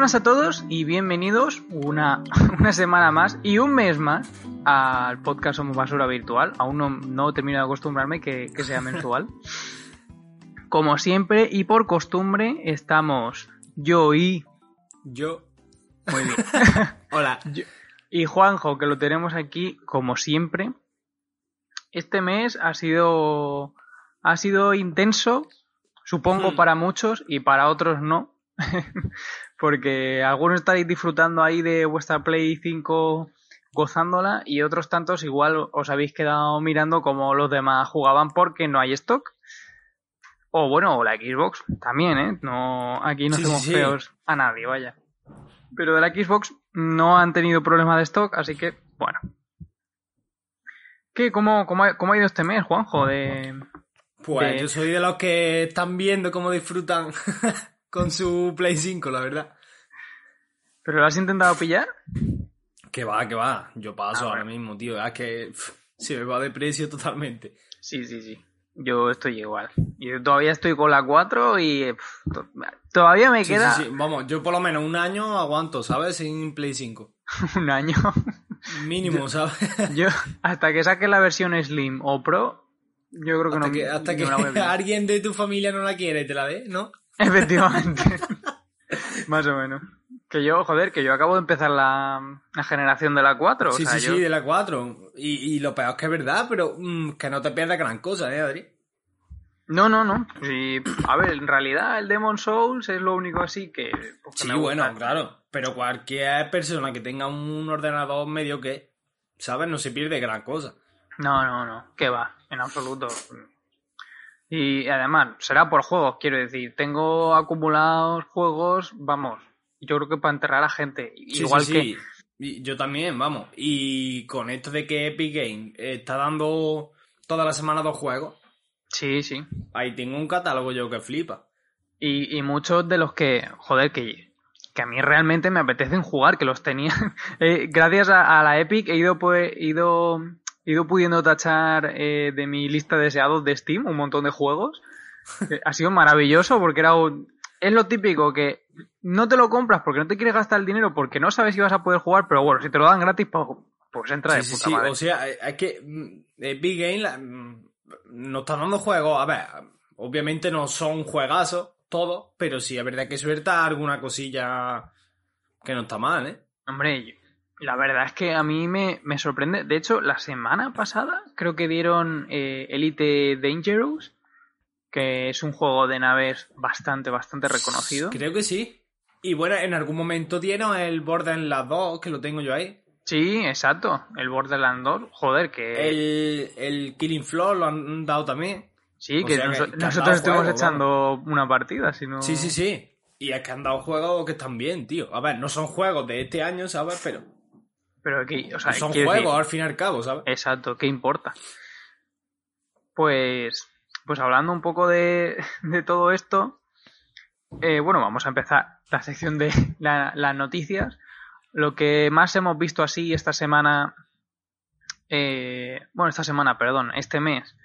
buenas a todos y bienvenidos una, una semana más y un mes más al podcast Somos Basura Virtual. Aún no, no termino de acostumbrarme que, que sea mensual. Como siempre y por costumbre estamos yo y... Yo. Muy bien. Hola. y Juanjo, que lo tenemos aquí como siempre. Este mes ha sido ha sido intenso, supongo Hmm. para muchos y para otros no, porque algunos estáis disfrutando ahí de vuestra Play 5 gozándola y otros tantos igual os habéis quedado mirando como los demás jugaban porque no hay stock. O bueno, o la Xbox también, ¿eh? No, aquí no Sí, sí. feos a nadie, vaya. Pero de la Xbox no han tenido problemas de stock, así que, bueno. ¿Qué? ¿Cómo, cómo, ha, cómo ha ido este mes, Juanjo? De... Pues De- yo soy de los que están viendo cómo disfrutan con su Play 5, la verdad. ¿Pero lo has intentado pillar? Que va, que va. Yo paso Ah, ahora bueno. mismo, tío. Es que pff, se me va de precio totalmente. Sí, sí, sí. Yo estoy igual. Yo todavía estoy con la 4 y to- todavía me Sí, queda sí, sí. Vamos, yo por lo menos un año aguanto, ¿sabes? Sin Play 5. un año. Mínimo, ¿sabes? Yo, hasta que saque la versión Slim o Pro, yo creo que hasta no que, hasta no que alguien de tu familia no la quiere y te la dé, ¿no? Efectivamente. Más o menos. Que yo, joder, que yo acabo de empezar la, la generación de la 4. sí, o sea, sí, yo- sí, de la 4. Y, y lo peor es que es verdad, pero mm, que no te pierdas gran cosa, ¿eh, Adri? No, no, no. Sí, a ver, en realidad el Demon Souls es lo único así que. pues, que Sí, bueno, claro. Pero cualquier persona que tenga un ordenador medio que, ¿sabes? No se pierde gran cosa. No, no, no. Que va, en absoluto. Y además, será por juegos, quiero decir. Tengo acumulados juegos, vamos. Yo creo que para enterrar a gente. Sí, Igual sí, que. sí. Yo también, vamos. Y con esto de que Epic Game está dando toda la semana dos juegos, Sí, sí. ahí tengo un catálogo yo que flipa. Y, y muchos de los que, joder, que, que a mí realmente me apetecen jugar, que los tenía. Eh, gracias a, a la Epic he ido, pues, he ido, he ido pudiendo tachar eh, de mi lista de deseados de Steam un montón de juegos. Eh, ha sido maravilloso porque era un... Es lo típico que no te lo compras porque no te quieres gastar el dinero porque no sabes si vas a poder jugar, pero bueno, si te lo dan gratis, pues, pues entra de Sí, puta sí. madre. O sea, eh, es que mm, Epic Game la- mm, nos está dando juegos. A ver, obviamente no son juegazos todos, pero sí es verdad que suelta alguna cosilla que no está mal, ¿eh? Hombre, la verdad es que a mí me, me sorprende. De hecho, la semana pasada creo que dieron eh, Elite Dangerous, que es un juego de naves bastante, bastante reconocido. Creo que sí. Y bueno, en algún momento dieron el Borderlands 2, que lo tengo yo ahí. Sí, exacto. El Borderlands 2, joder, que El, el Killing Floor lo han dado también. sí, que, nosotros estuvimos juego, echando una partida, si no... Sí, sí, sí. Y es que han dado juegos que están bien, tío. A ver, no son juegos de este año, ¿sabes? Pero Pero que, o sea, son juegos decir- al fin y al cabo, ¿sabes? Exacto, ¿qué importa? Pues, pues hablando un poco de, de todo esto, eh, bueno, vamos a empezar la sección de la- las noticias. Lo que más hemos visto así esta semana, eh, bueno, esta semana, perdón, este mes,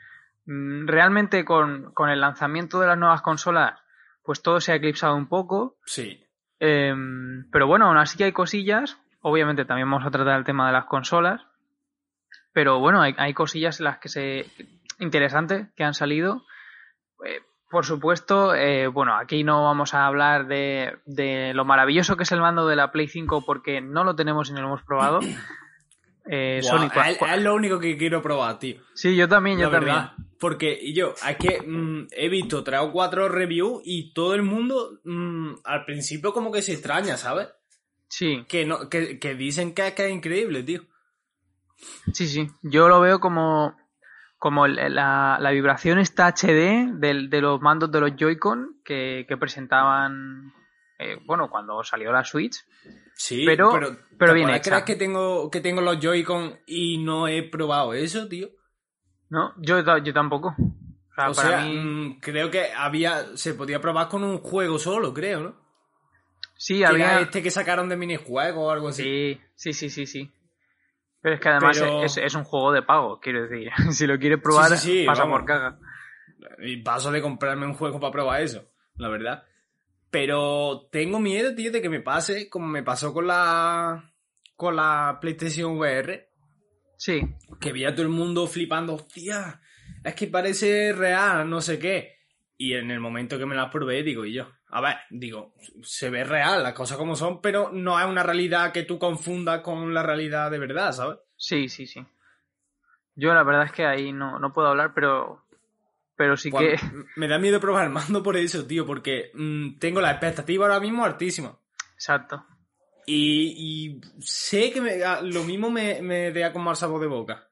mm, realmente con, con el lanzamiento de las nuevas consolas, pues todo se ha eclipsado un poco. Sí. Em, pero bueno, aún así hay cosillas. Obviamente también vamos a tratar el tema de las consolas. Pero bueno, hay, hay cosillas en las que se. interesantes que han salido. Eh, por supuesto, eh, bueno, aquí no vamos a hablar de, de lo maravilloso que es el mando de la Play 5 porque no lo tenemos y no lo hemos probado. Eh, Sony, cua- es, es lo único que quiero probar, tío. Sí, yo también, yo la también. verdad. Porque yo, es que mm, he visto tres o cuatro reviews y todo el mundo mm, al principio como que se extraña, ¿sabes? Sí, Que, no, que, que dicen que, que es increíble, tío. Sí, sí. Yo lo veo como, como la, la vibración esta HD del- de los mandos de los Joy-Con que, que presentaban, eh, bueno, cuando salió la Switch. Sí, Pero- pero, pero ¿te bien hecha. era que tengo, que tengo los Joy-Con y no he probado eso, tío? ¿No? Yo, yo tampoco. O sea, o para sea, mí. mm, creo que había, se podía probar con un juego solo, creo, ¿no? Sí, Que era había. este que sacaron de minijuego o algo así. Sí, sí, sí, sí, sí. Pero es que además Pero- es, es un juego de pago, quiero decir. si lo quieres probar, Sí, sí, sí, pasa vamos. por caga. Y paso de comprarme un juego para probar eso, la verdad. Pero tengo miedo, tío, de que me pase como me pasó con la con la PlayStation VR. Sí. Que vi a todo el mundo flipando, hostia, es que parece real, no sé qué. Y en el momento que me la probé, digo, y yo, a ver, digo, se ve real, las cosas como son, pero no es una realidad que tú confundas con la realidad de verdad, ¿sabes? Sí, sí, sí. Yo la verdad es que ahí no, no puedo hablar, pero pero sí Pues, que... Me da miedo probar el mando por eso, tío, porque mm, tengo la expectativa ahora mismo altísima. Exacto. Y, y sé que me- a- lo mismo me, me deja con mal sabor de boca.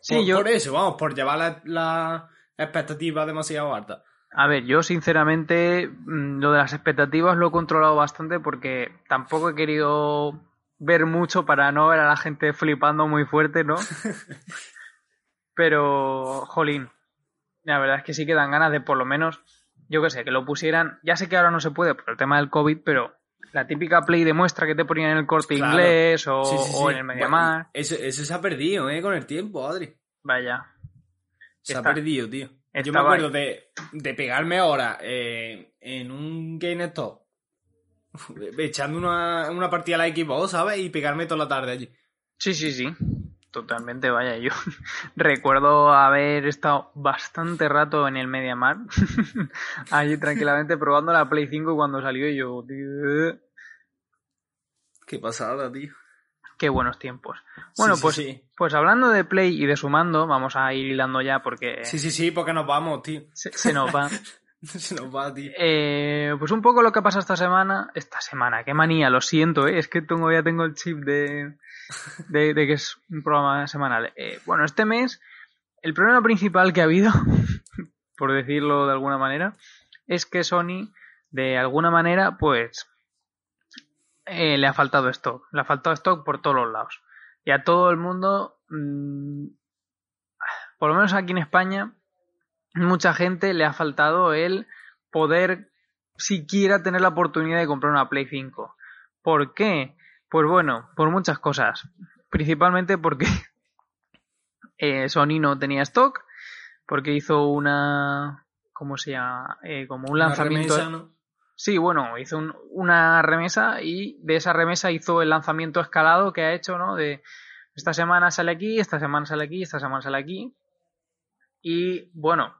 Sí, por, yo... por eso, vamos, por llevar la, la expectativa demasiado alta. A ver, yo sinceramente mm, lo de las expectativas lo he controlado bastante porque tampoco he querido ver mucho para no ver a la gente flipando muy fuerte, ¿no? Pero, jolín, la verdad es que sí que dan ganas de por lo menos, yo qué sé, que lo pusieran. Ya sé que ahora no se puede por el tema del COVID, pero la típica play de muestra que te ponían en el corte Claro. inglés o, Sí, sí, o sí. en el Mediamar. Eso, eso se ha perdido, ¿eh? Con el tiempo, Adri. Vaya. Se Está- ha perdido, tío. Yo me acuerdo de, de pegarme ahora eh, en un GameStop echando una, una partida a la Xbox, ¿sabes? Y pegarme toda la tarde allí. Sí, sí, sí. Totalmente, vaya. Yo recuerdo haber estado bastante rato en el Mediamar. allí tranquilamente probando la Play 5 cuando salió y yo, tío, Qué pasada, tío. Qué buenos tiempos. Bueno, Sí, pues, sí. pues hablando de Play y de su mando, vamos a ir hilando ya porque Sí, sí, sí, porque nos vamos, tío. se, se nos va. Se nos va, tío. Eh, pues un poco lo que pasa esta semana. Esta semana, qué manía, lo siento, ¿eh? es que tengo, ya tengo el chip de, de, de que es un programa semanal. Eh, bueno, este mes, el problema principal que ha habido, por decirlo de alguna manera, es que Sony, de alguna manera, pues eh, le ha faltado stock. Le ha faltado stock por todos los lados. Y a todo el mundo, mm, por lo menos aquí en España, mucha gente le ha faltado el poder siquiera tener la oportunidad de comprar una Play 5. ¿Por qué? Pues bueno, por muchas cosas. Principalmente porque eh, Sony no tenía stock, porque hizo una... ¿Cómo se llama? Eh, como un lanzamiento... remesa, ¿no? Sí, bueno, hizo un- una remesa y de esa remesa hizo el lanzamiento escalado que ha hecho, ¿no? De esta semana sale aquí, esta semana sale aquí, esta semana sale aquí. Y bueno,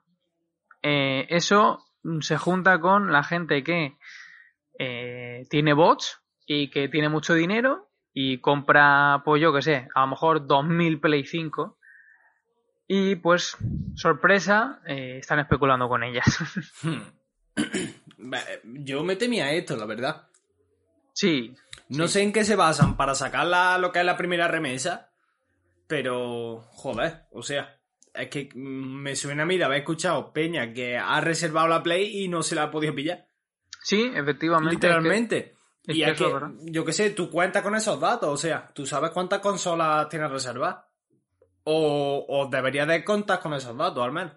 eh, eso se junta con la gente que eh, tiene bots y que tiene mucho dinero y compra, pues yo que sé, a lo mejor 2000 Play 5 y pues, sorpresa, eh, están especulando con ellas. Yo me temía esto, la verdad. sí, No sé en qué se basan para sacar la- lo que es la primera remesa, pero joder, o sea, es que mm, me suena a mí de haber escuchado Peña que ha reservado la Play y no se la ha podido pillar. sí, efectivamente. Literalmente. es y que es que, yo qué sé, tú cuentas con esos datos, o sea, tú sabes cuántas consolas tienes reservadas. O, o deberías de contar con esos datos, al menos.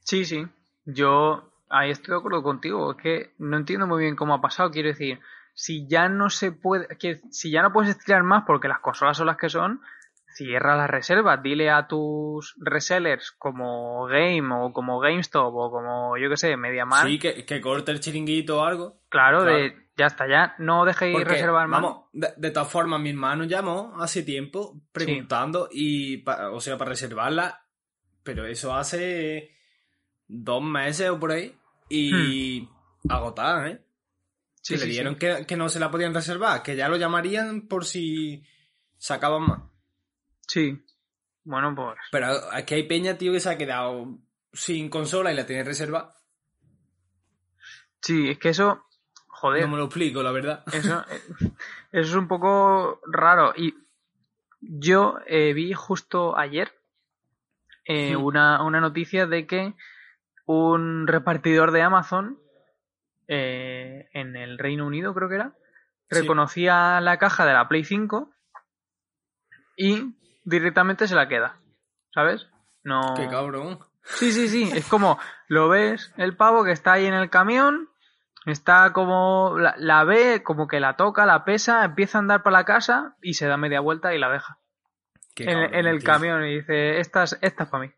Sí, sí. Yo ahí estoy de acuerdo contigo. Es que no entiendo muy bien cómo ha pasado. Quiero decir, si ya no se puede, que si ya no puedes estirar más porque las consolas son las que son, cierra las reservas. Dile a tus resellers como Game o como GameStop o como yo que sé, MediaMarkt. Sí, que, que corte el chiringuito o algo. claro, claro. de ya está, ya no dejéis Porque, reservar más. Vamos, de, de todas formas, mi hermano llamó hace tiempo preguntando y, pa- o sea, para reservarla, pero eso hace dos meses o por ahí y agotada, ¿eh? Hmm. Sí, que sí, le sí. dieron que, que no se la podían reservar, que ya lo llamarían por si sacaban más. Sí. Bueno, pues. Pero aquí hay peña, tío, que se ha quedado sin consola y la tiene reservada. Sí, es que eso. Joder. No me lo explico, la verdad. Eso, eh, eso es un poco raro. Y yo eh, vi justo ayer eh, Hmm. una, una noticia de que un repartidor de Amazon eh, en el Reino Unido, creo que era, Sí. reconocía la caja de la Play 5 y directamente se la queda. ¿Sabes? No. Qué cabrón. Sí, sí, sí. Es como lo ves el pavo que está ahí en el camión, está como la, la ve, como que la toca, la pesa, empieza a andar para la casa y se da media vuelta y la deja Qué en, cabrón, en el tío. camión y dice esta es, esta es para mí.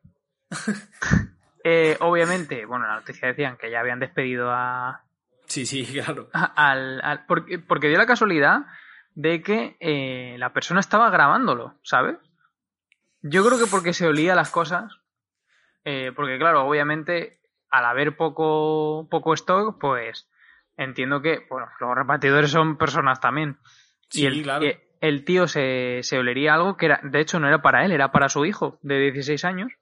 Eh, obviamente, bueno, la noticia decían que ya habían despedido a, Sí, Sí, claro. Al, al- porque, porque dio la casualidad de que eh, la persona estaba grabándolo, ¿sabes? Yo creo que porque se olía las cosas. eh, porque, claro, obviamente, al haber poco, poco stock, pues entiendo que, bueno, los repartidores son personas también. Sí, y el, claro. el tío se, se olería algo que era, de hecho, no era para él, era para su hijo de 16 años.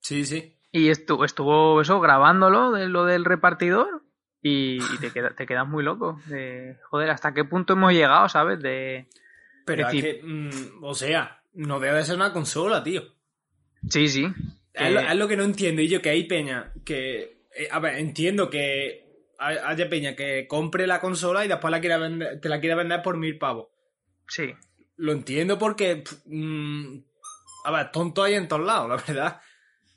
Sí, sí. Y estuvo, estuvo eso grabándolo de lo del repartidor y, y te, queda- te quedas muy loco. De, joder, ¿hasta qué punto hemos llegado, sabes? De, Pero Es que, mm, o sea, no debe de ser una consola, tío. sí, sí. Es, lo, que- es lo que no entiendo. Y yo que hay peña que. eh, a ver, entiendo que hay- haya peña que compre la consola y después la quiera vender, te la quiera vender por mil pavos. Sí, Lo entiendo porque. mm, a ver, tonto hay en todos lados, la verdad.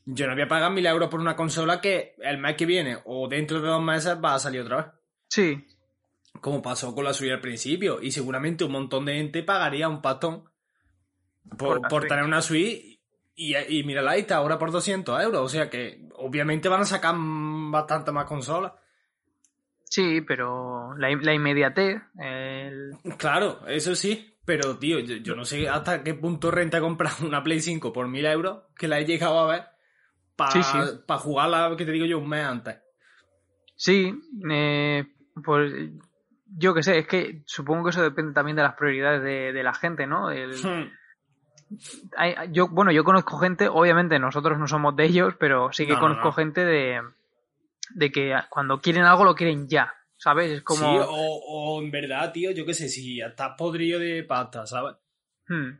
Yo no voy a pagar mil euros por una consola que el mes que viene o dentro de dos meses va a salir otra vez. sí, Como pasó con la suya al principio. Y seguramente un montón de gente pagaría un patón Por por, la tener una Switch. Y, y mírala ahí, está ahora por 200 euros. O sea que obviamente van a sacar bastante más consolas. sí, pero la, la inmediatez, el... Claro, eso sí. Pero, tío, yo, yo no sé hasta qué punto renta comprar una Play 5 por 1000 euros, que la he llegado a ver, para Sí, sí. jugarla, que te digo yo, un mes antes. Sí, eh, pues yo qué sé, es que supongo que eso depende también de las prioridades de, de la gente, ¿no? El- Hmm. hay- yo, bueno, yo conozco gente, obviamente nosotros no somos de ellos, pero sí que No, no, conozco no. gente de, de que cuando quieren algo lo quieren ya, ¿sabes? Es como... Sí, o, o en verdad, tío, yo qué sé, si estás podrido de pasta, ¿sabes? Hmm,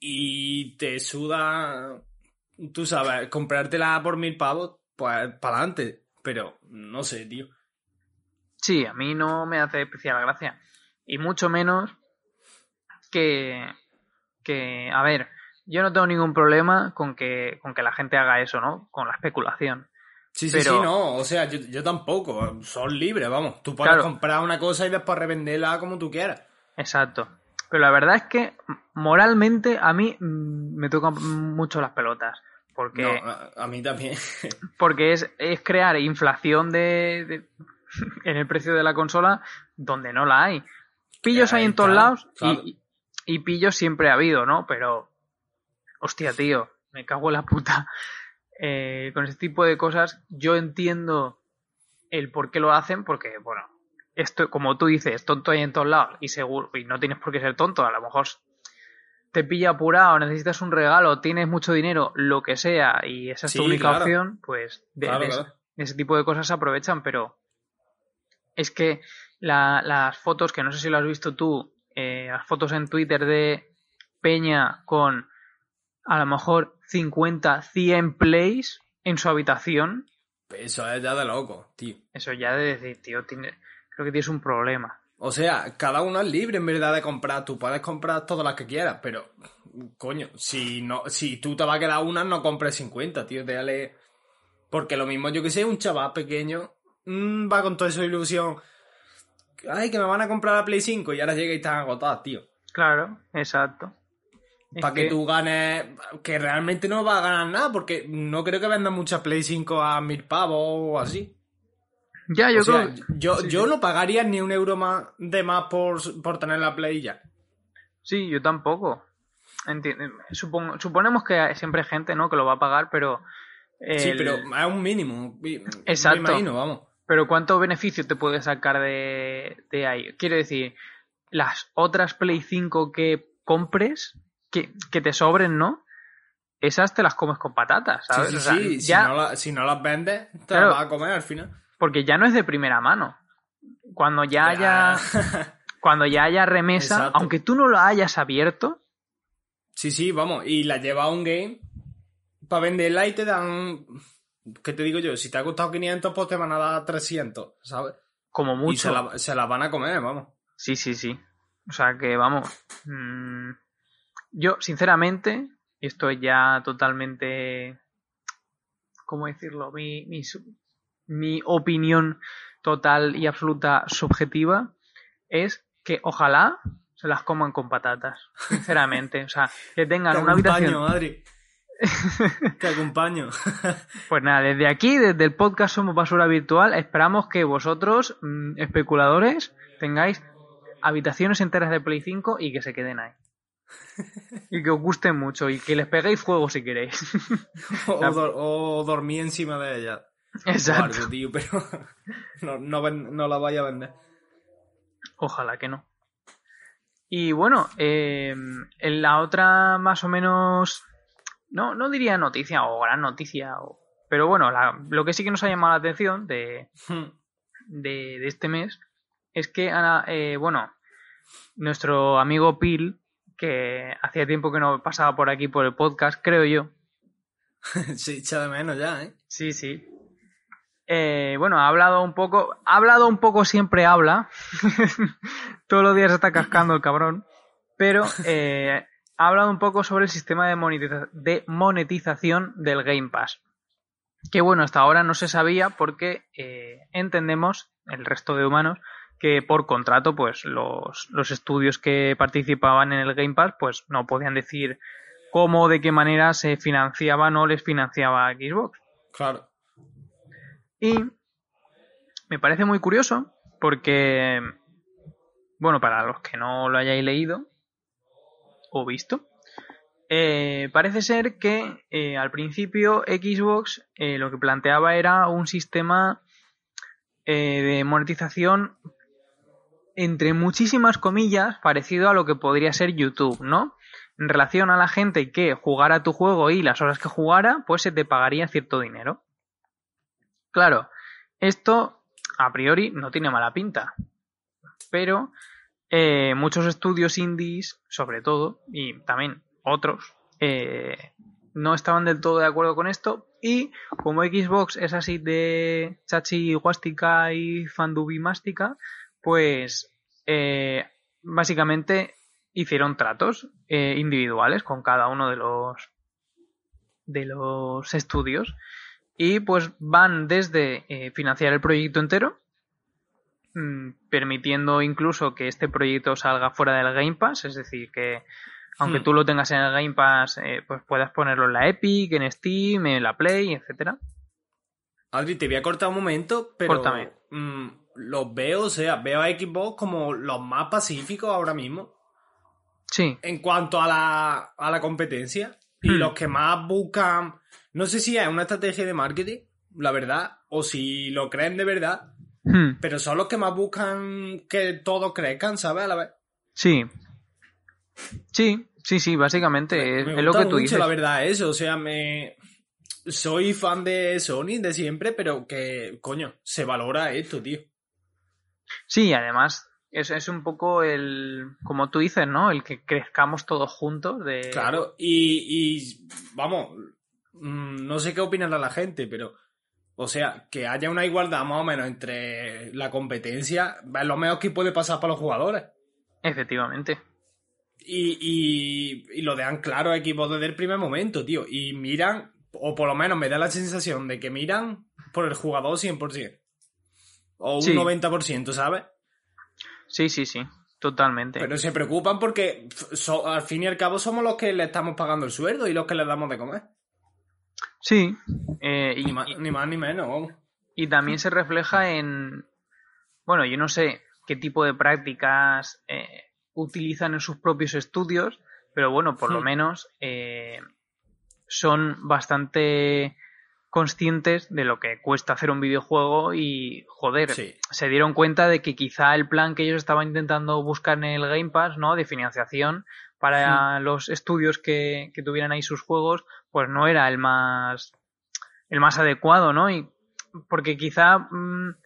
y te suda, tú sabes, comprártela por mil pavos, pues para adelante. Pero no sé, tío. Sí, a mí no me hace especial gracia. Y mucho menos que, que, a ver, yo no tengo ningún problema con que, con que la gente haga eso, ¿no? Con la especulación. Sí, sí, sí, no. O sea, yo, yo tampoco. Son libres, vamos. Tú puedes Claro. comprar una cosa y después revenderla como tú quieras. Exacto. Pero la verdad es que moralmente a mí mm, me tocan mucho las pelotas. Porque, No, a, a mí también. porque es, es crear inflación de, de- en el precio de la consola donde no la hay. Pillos hay en todos lados y- claro. y, y pillos siempre ha habido, ¿no? Pero, hostia, tío, me cago en la puta. Eh, con este tipo de cosas yo entiendo el por qué lo hacen, porque, bueno, esto, como tú dices, tonto hay en todos lados y seguro, y no tienes por qué ser tonto, a lo mejor te pilla apurado, necesitas un regalo, tienes mucho dinero, lo que sea, y esa es tu única claro. opción, pues de, Claro, de- claro. de ese tipo de cosas se aprovechan, pero es que la- las fotos, que no sé si lo has visto tú, eh, las fotos en Twitter de Peña con a lo mejor 50, 100 plays en su habitación, Eso es ya de loco, tío. eso ya de decir, tío, tiene- creo que tienes un problema. O sea, cada uno es libre en verdad de comprar. Tú puedes comprar todas las que quieras, pero coño, si no, si tú te vas a quedar una, no compres 50, tío. Déjale. Porque lo mismo, yo que sé, un chaval pequeño mm, va con toda esa ilusión. Ay, que me van a comprar la Play 5 y ahora llega y están agotadas, tío. Claro, exacto. Para que... tú ganes, que realmente no vas a ganar nada, porque no creo que vendan muchas Play 5 a mil pavos o así. Ya, yo O sea, creo. yo, sí, yo sí. no pagaría ni un euro más de más por, por tener la Play ya. Sí, yo tampoco. Enti- Supongo, suponemos que siempre hay gente, ¿no? Que lo va a pagar, pero. Sí, pero es un mínimo. Exacto. Me imagino, vamos. Pero ¿cuánto beneficio te puedes sacar de, de ahí? Quiero decir, las otras Play 5 que compres, que, que te sobren, ¿no? Esas te las comes con patatas, ¿sabes? Sí, O sí, sea, sí. ya- Si, no la- si no las vendes, te Claro. las vas a comer al final. Porque ya no es de primera mano. Cuando ya haya, Ya. cuando ya haya remesa, Exacto. aunque tú no lo hayas abierto, sí, sí, vamos. Y la lleva a un game para venderla y te dan. ¿Qué te digo yo? Si te ha costado 500, pues te van a dar 300, ¿sabes? como Y mucho. se la, se la van a comer, vamos. Sí, sí, sí. O sea que vamos. mm, yo, sinceramente, y esto es ya totalmente. ¿Cómo decirlo? Mi, mi, mi opinión total y absoluta subjetiva es que ojalá se las coman con patatas. Sinceramente. O sea, que tengan Te una hago un habitación. paño, Adri. Te acompaño. Pues nada, desde aquí, desde el podcast Somos Basura Virtual, esperamos que vosotros, mm, especuladores, tengáis habitaciones enteras de Play 5 y que se queden ahí. Y que os gusten mucho y que les peguéis fuego si queréis. O, dor- o dormí encima de ella. Exacto. Tío, pero no, no, no la vaya a vender. Ojalá que no. Y bueno, eh, en la otra más o menos, no, no diría noticia o gran noticia, o- pero bueno, la- lo que sí que nos ha llamado la atención de, de, de este mes es que, Ana, eh, bueno, nuestro amigo Pil, que hacía tiempo que no pasaba por aquí por el podcast, creo yo. Se echa de menos ya, ¿eh? Sí, sí. Eh, bueno, ha hablado un poco, ha hablado un poco, siempre habla. Todos los días está cascando el cabrón. Pero eh, ha hablado un poco sobre el sistema de, monetiza- de monetización del Game Pass. Que bueno, hasta ahora no se sabía porque eh, entendemos, el resto de humanos, que por contrato, pues los, los estudios que participaban en el Game Pass, pues no podían decir cómo o de qué manera se financiaban o les financiaba Xbox. Claro. Y me parece muy curioso porque, bueno, para los que no lo hayáis leído o visto, eh, parece ser que eh, al principio Xbox eh, lo que planteaba era un sistema de monetización entre muchísimas comillas parecido a lo que podría ser YouTube, ¿no? En relación a la gente que jugara tu juego y las horas que jugara, pues se te pagaría cierto dinero. Claro, esto a priori no tiene mala pinta, pero eh, muchos estudios indies, sobre todo, y también otros, eh, no estaban del todo de acuerdo con esto y como Xbox es así de chachi guástica y fandubimástica, pues eh, básicamente hicieron tratos individuales con cada uno de los de los estudios y pues van desde eh, financiar el proyecto entero mm, permitiendo incluso que este proyecto salga fuera del Game Pass es decir que aunque Hmm. tú lo tengas en el Game Pass eh, pues puedas ponerlo en la Epic en Steam en la Play etcétera Adri, te voy a cortar un momento, pero Córtame. mm, los veo, o sea, veo a Xbox como los más pacíficos ahora mismo sí en cuanto a la, a la competencia. Y Hmm. los que más buscan, no sé si es una estrategia de marketing, la verdad, o si lo creen de verdad, Hmm, pero son los que más buscan que todos crezcan, ¿sabes? A la vez. sí sí sí sí básicamente es, Me es lo que tú mucho, dices la verdad, eso. O sea, me. Soy fan de Sony de siempre, pero que, coño, se valora esto, tío. Sí, además es, es un poco el, como tú dices, ¿no? El que crezcamos todos juntos de... Claro, y, y vamos, mm, no sé qué opinará la gente, pero, o sea, que haya una igualdad más o menos entre la competencia, es lo mejor que puede pasar para los jugadores. Efectivamente. Y, y, y lo dejan claro a equipos desde el primer momento, tío. Y miran, o por lo menos me da la sensación de que miran por el jugador 100%. O un Sí. 90%, ¿sabes? Sí, sí, sí, totalmente. Pero se preocupan porque so- al fin y al cabo somos los que le estamos pagando el sueldo y los que le damos de comer. Sí, eh, y, Ni más, ni, más ni menos, y también se refleja en, bueno, yo no sé qué tipo de prácticas eh, utilizan en sus propios estudios, pero bueno, por lo Hmm. menos eh, son bastante conscientes de lo que cuesta hacer un videojuego y, joder, Sí. se dieron cuenta de que quizá el plan que ellos estaban intentando buscar en el Game Pass, ¿no? De financiación para los estudios que, que tuvieran ahí sus juegos, pues no era el más el más adecuado, ¿no? Y porque quizá mm,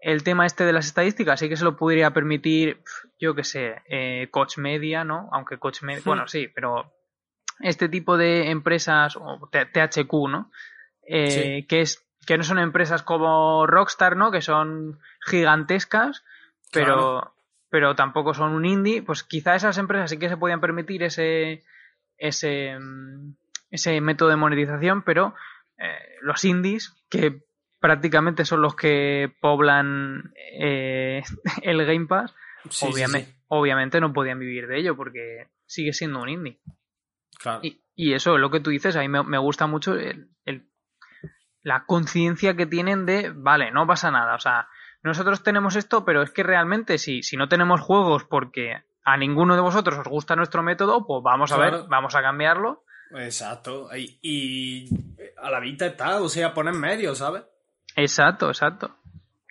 el tema este de las estadísticas sí que se lo podría permitir, yo qué sé, eh, Coach Media, ¿no? Aunque Coach Media, bueno, sí, pero este tipo de empresas, o THQ, ¿no? Eh, Sí. que es que no son empresas como Rockstar, ¿no? Que son gigantescas, pero Claro. pero tampoco son un indie, pues quizá esas empresas sí que se podían permitir ese ese mm, ese método de monetización, pero eh, los indies que prácticamente son los que poblan eh, el Game Pass, Sí, obviamente, sí. obviamente no podían vivir de ello porque sigue siendo un indie. Claro. Y, Y eso es lo que tú dices, a mí me, me gusta mucho el, el- la conciencia que tienen de, vale, no pasa nada, o sea, nosotros tenemos esto, pero es que realmente si, si no tenemos juegos porque a ninguno de vosotros os gusta nuestro método, pues vamos a Claro. ver, vamos a cambiarlo. Exacto. Y, y a la vista está, o sea, pone en medio, ¿sabes? Exacto, exacto.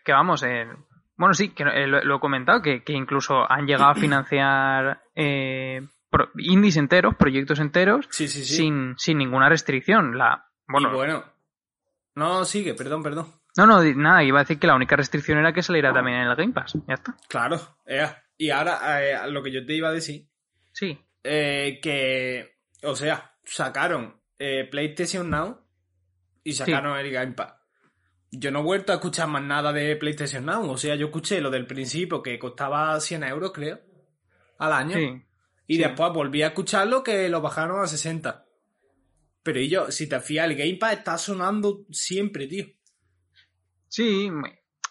Que vamos, eh, bueno, sí, que eh, lo, lo he comentado, que, que incluso han llegado a financiar eh, pro- indies enteros, proyectos enteros, Sí, sí, sí. sin, sin ninguna restricción. La, bueno, Y bueno. No, sigue, perdón, perdón. no, no, nada, iba a decir que la única restricción era que saliera también en el Game Pass. Ya está. Claro. ea. Y ahora, eh, lo que yo te iba a decir, Sí, eh, que, o sea, sacaron eh, PlayStation Now y sacaron el Game Pass. Yo no he vuelto a escuchar más nada de PlayStation Now. O sea, yo escuché lo del principio que costaba 100 euros, creo, al año. sí. Y sí. después volví a escucharlo que lo bajaron a 60. Pero y yo, si te fías, el Game Pass está sonando siempre, tío. Sí,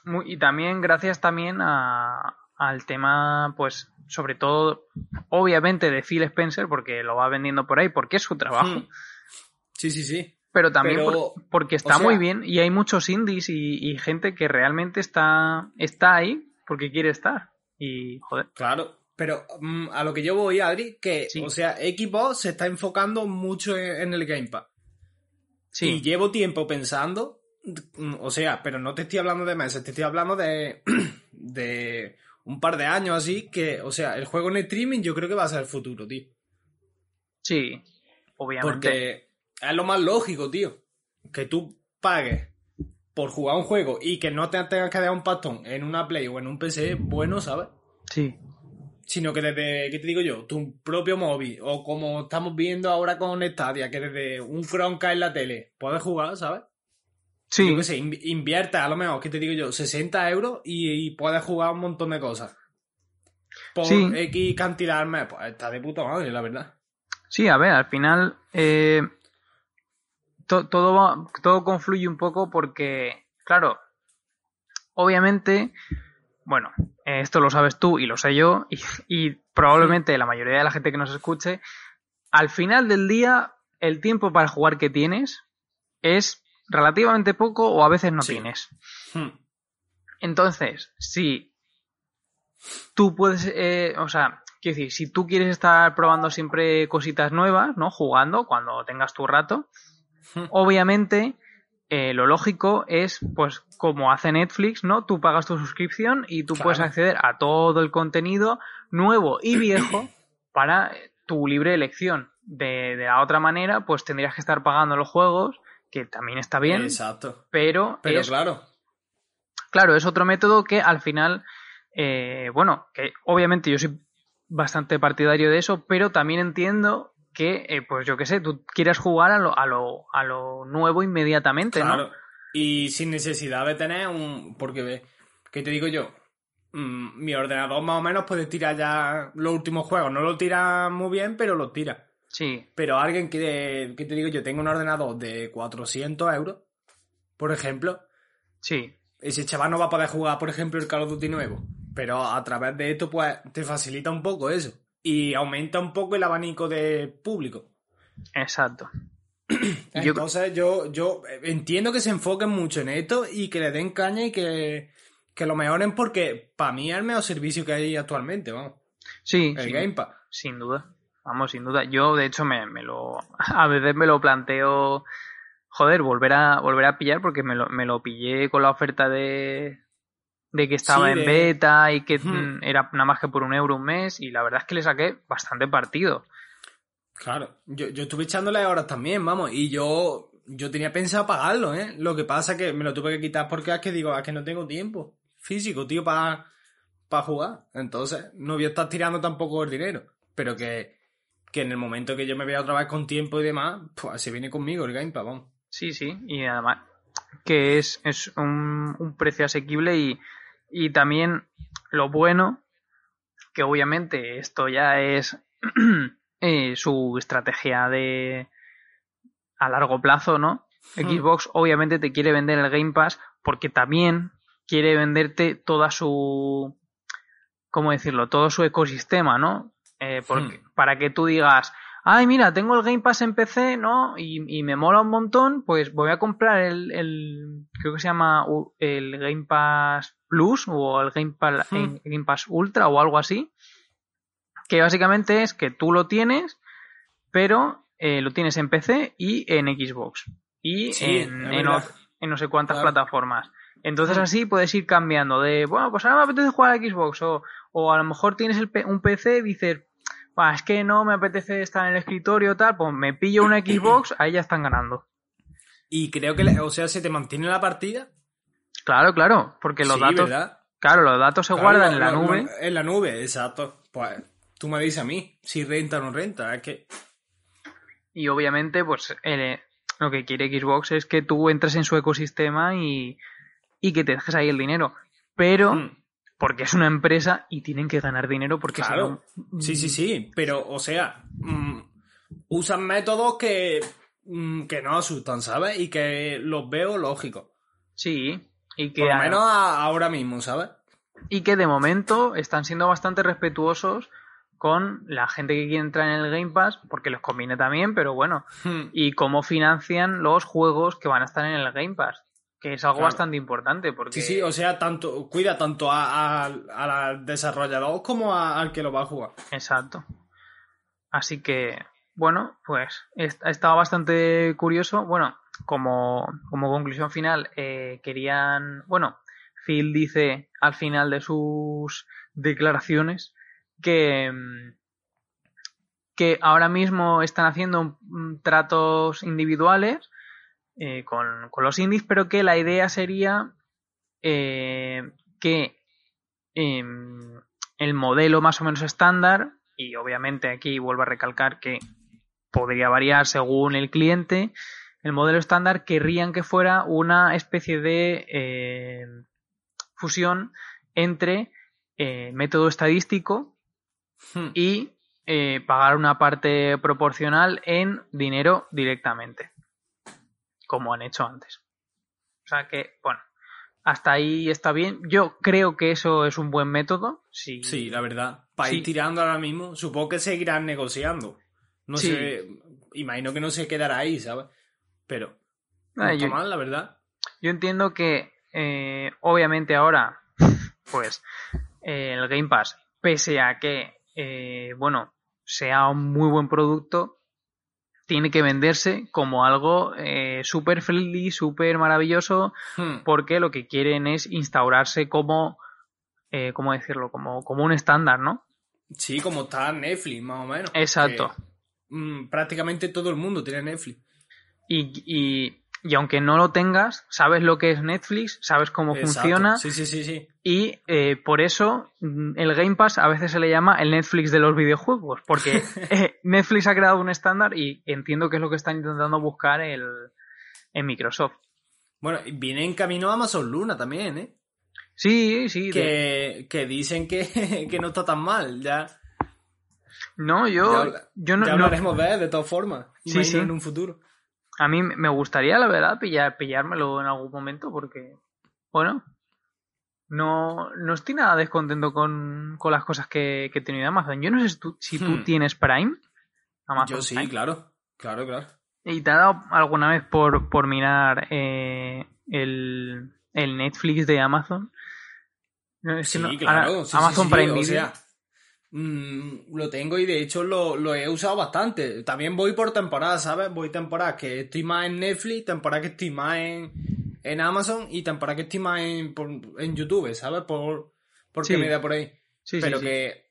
muy- y también gracias también a, al tema, pues, sobre todo, obviamente de Phil Spencer, porque lo va vendiendo por ahí, porque es su trabajo, Hmm. Sí, sí, sí. pero también Pero, por- porque está o sea- muy bien y hay muchos indies y, y gente que realmente está, está ahí porque quiere estar. Y, joder, Claro. Pero mm, a lo que yo voy, Adri, que, Sí. o sea, Xbox se está enfocando mucho en, en el Game Pass. sí, Y llevo tiempo pensando, mm, o sea, pero no te estoy hablando de meses, te estoy hablando de, de un par de años así, que, o sea, el juego en streaming yo creo que va a ser el futuro, tío. sí, obviamente. Porque es lo más lógico, tío. Que tú pagues por jugar un juego y que no te tengas que dar un pastón en una Play o en un PC bueno, ¿sabes? Sí, Sino que desde, ¿qué te digo yo? Tu propio móvil, o como estamos viendo ahora con Stadia, que desde un Chromecast en la tele puedes jugar, ¿sabes? Sí, Yo qué sé, inv- invierte a lo mejor, ¿qué te digo yo? 60 euros y, y puedes jugar un montón de cosas. Por Sí. X cantidad al mes, pues está de puta madre, la verdad. Sí, a ver, al final eh, to- todo, va- todo confluye un poco porque, claro, obviamente, bueno, esto lo sabes tú y lo sé yo y, y probablemente la mayoría de la gente que nos escuche, al final del día el tiempo para jugar que tienes es relativamente poco o a veces no Sí. tienes. Hmm. Entonces, si tú puedes, eh, o sea, quiero decir, si tú quieres estar probando siempre cositas nuevas, ¿no? Jugando cuando tengas tu rato, Hmm. obviamente eh, lo lógico es, pues, como hace Netflix, ¿no? Tú pagas tu suscripción y tú Claro. puedes acceder a todo el contenido nuevo y viejo para tu libre elección. De, de la otra manera, pues tendrías que estar pagando los juegos, que también está bien, Exacto. pero, Pero es claro, Claro, es otro método que al final, eh, bueno, que obviamente yo soy bastante partidario de eso, pero también entiendo que, eh, pues yo qué sé, tú quieras jugar a lo, a lo, a lo nuevo inmediatamente, claro. ¿no? Y sin necesidad de tener un... Porque, ve, ¿qué te digo yo? Mm, mi ordenador más o menos puede tirar ya los últimos juegos. No lo tira muy bien, pero los tira. Sí, Pero alguien que, ¿qué te digo yo? Tengo un ordenador de 400 euros, por ejemplo. sí, Ese chaval no va a poder jugar, por ejemplo, el Call of Duty nuevo. Pero a través de esto, pues, te facilita un poco eso. Y aumenta un poco el abanico de público. exacto. Entonces, yo, yo entiendo que se enfoquen mucho en esto y que le den caña y que, que lo mejoren porque para mí es el mejor servicio que hay actualmente, vamos. sí, El sin, Game Pass. sin duda. Vamos, sin duda. Yo, de hecho, me, me lo, a veces me lo planteo, joder, volver a, volver a pillar porque me lo, me lo pillé con la oferta de, de que estaba Sí, en de- beta y que mm, era nada más que por un euro un mes y la verdad es que le saqué bastante partido. Claro, yo, yo estuve echándole horas también, vamos, y yo, yo tenía pensado pagarlo, ¿eh? Lo que pasa es que me lo tuve que quitar porque es que digo, es que no tengo tiempo físico, tío, para jugar. Entonces, no voy a estar tirando tampoco el dinero. Pero que, que en el momento que yo me vea otra vez con tiempo y demás, pues se viene conmigo el Game Pass, vamos. Sí, sí, y además que es, es un, un precio asequible y, y también lo bueno, que obviamente esto ya es eh, su estrategia de a largo plazo, ¿no? Xbox obviamente te quiere vender el Game Pass porque también quiere venderte toda su, ¿cómo decirlo? Todo su ecosistema, ¿no? Eh, porque, Para que tú digas, ay, mira, tengo el Game Pass en PC, ¿no? Y, me mola un montón, pues voy a comprar el, el creo que se llama el Game Pass Plus o el Game Pass, hmm. Game Pass Ultra o algo así, que básicamente es que tú lo tienes, pero eh, lo tienes en PC y en Xbox y en, en, no sé cuántas plataformas. Entonces hmm. así puedes ir cambiando de, bueno, pues ahora me apetece jugar a Xbox o, o a lo mejor tienes el, un PC y dices, es que no me apetece estar en el escritorio tal, pues me pillo una Xbox, ahí ya están ganando. Y creo que, o sea, se te mantiene la partida. Claro, claro, porque los datos... Claro, los datos se guardan en la nube. En la nube, exacto. Pues tú me dices a mí si renta o no renta, es que... Y obviamente, pues eh, lo que quiere Xbox es que tú entres en su ecosistema y, y que te dejes ahí el dinero. Pero... Hmm porque es una empresa y tienen que ganar dinero porque claro. Sí, sí, sí, pero, o sea, mm, usan métodos que, mm, que no asustan, ¿sabes? Y que los veo lógicos. Sí, y que... Por lo menos ahora mismo, ¿sabes? Y que de momento están siendo bastante respetuosos con la gente que quiere entrar en el Game Pass, porque les conviene también, pero bueno, hmm. y cómo financian los juegos que van a estar en el Game Pass que es algo bastante importante. Porque... Sí, sí, o sea, tanto cuida tanto al desarrollador como al que lo va a jugar. Exacto. Así que, bueno, pues ha estado bastante curioso. Bueno, como, como conclusión final, eh, querían, bueno, Phil dice al final de sus declaraciones que, que ahora mismo están haciendo tratos individuales eh, con, los indies, pero que la idea sería eh, que em, el modelo más o menos estándar, y obviamente aquí vuelvo a recalcar que podría variar según el cliente, el modelo estándar querrían que fuera una especie de eh, fusión entre método estadístico hmm. y pagar una parte proporcional en dinero directamente como han hecho antes. O sea que, bueno, hasta ahí está bien. Yo creo que eso es un buen método. Sí, sí la verdad. Para ir tirando ahora mismo, supongo que seguirán negociando. No sé, imagino que no se quedará ahí, ¿sabes? Pero no ah, está mal, la verdad. Yo entiendo que, eh, obviamente ahora, pues, eh, el Game Pass, pese a que, eh, bueno, sea un muy buen producto, tiene que venderse como algo eh, súper friendly, súper maravilloso, hmm. porque lo que quieren es instaurarse como, eh, ¿cómo decirlo? Como, como un estándar, ¿no? Sí, como está Netflix, más o menos. Exacto. Mm, prácticamente todo el mundo tiene Netflix. Y, y, y aunque no lo tengas, sabes lo que es Netflix, sabes cómo funciona. Sí, sí, sí, sí. Y eh, por eso mm, el Game Pass a veces se le llama el Netflix de los videojuegos, porque eh, Netflix ha creado un estándar y entiendo que es lo que están intentando buscar el, en Microsoft. Bueno, viene en camino Amazon Luna también, ¿eh? Sí, sí. Que, que dicen que, que, no está tan mal, ya. No, yo, yo no. Ya hablaremos de, de todas formas. Sí, sí. en un futuro. A mí me gustaría, la verdad, pillar, pillármelo en algún momento porque, bueno, no, no estoy nada descontento con, las cosas que, que he tenido Amazon. Yo no sé si tú, si tú hmm. tienes Prime. Amazon Yo sí, claro, claro, claro. ¿Y te ha dado alguna vez por, por mirar eh, el, el Netflix de Amazon? sí, claro. Amazon Prime Video. Mm, lo tengo y de hecho lo, he usado bastante. También voy por temporada, ¿sabes? Voy temporada que estoy más en Netflix, temporada que estoy más en, en Amazon y temporada que estoy más en, en YouTube, ¿sabes? Por, porque me da por ahí. Sí, Pero que,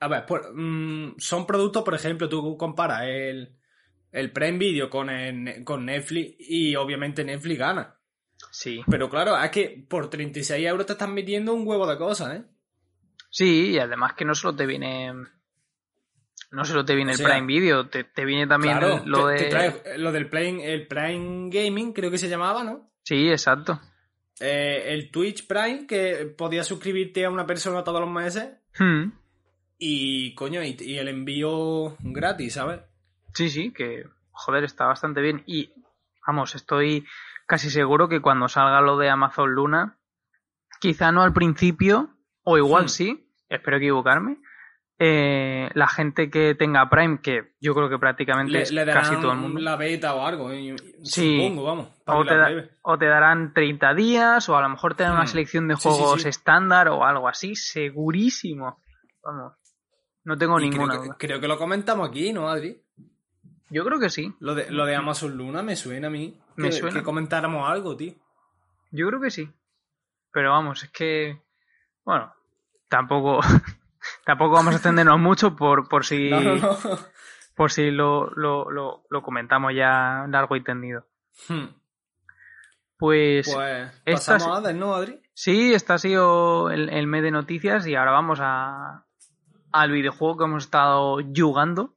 a ver, mm, son productos, por ejemplo, tú comparas el, el Prime Video con, con Netflix y obviamente Netflix gana. Sí. Pero claro, es que por 36 euros te están metiendo un huevo de cosas, ¿eh? Sí, y además que no solo te viene. No solo te viene el Prime Video, te, viene también lo de. lo del Prime, el Prime Gaming, creo que se llamaba, ¿no? Sí, exacto. Eh, el Twitch Prime, que podías suscribirte a una persona todos los meses. Hmm. Y, coño, y, y, el envío gratis, ¿sabes? Sí, sí, que, joder, está bastante bien. Y, vamos, estoy casi seguro que cuando salga lo de Amazon Luna, quizá no al principio, o igual hmm. sí, espero equivocarme, eh, la gente que tenga Prime, que yo creo que prácticamente Le, es le darán casi todo el mundo. la beta o algo, eh, Sí. supongo, vamos. O te, la da- pruebe. o te darán 30 días, o a lo mejor te dan una Hmm. selección de sí, juegos sí. estándar o algo así, segurísimo. Vamos, no tengo Y ninguna creo que, duda. creo que lo comentamos aquí, ¿no, Adri? Yo creo que sí, Lo de, lo de Amazon Luna me suena a mí. Me que, suena. que comentáramos algo, tío. yo creo que sí. Pero vamos, es que, bueno, tampoco, tampoco vamos a extendernos mucho por, por si, No, no, no. por si lo, lo, lo, lo comentamos ya largo y tendido. Hmm. Pues, Pues esta pasamos sí- a ¿no, Adri? Sí, este ha sido el, el mes de noticias y ahora vamos a, al videojuego que hemos estado jugando.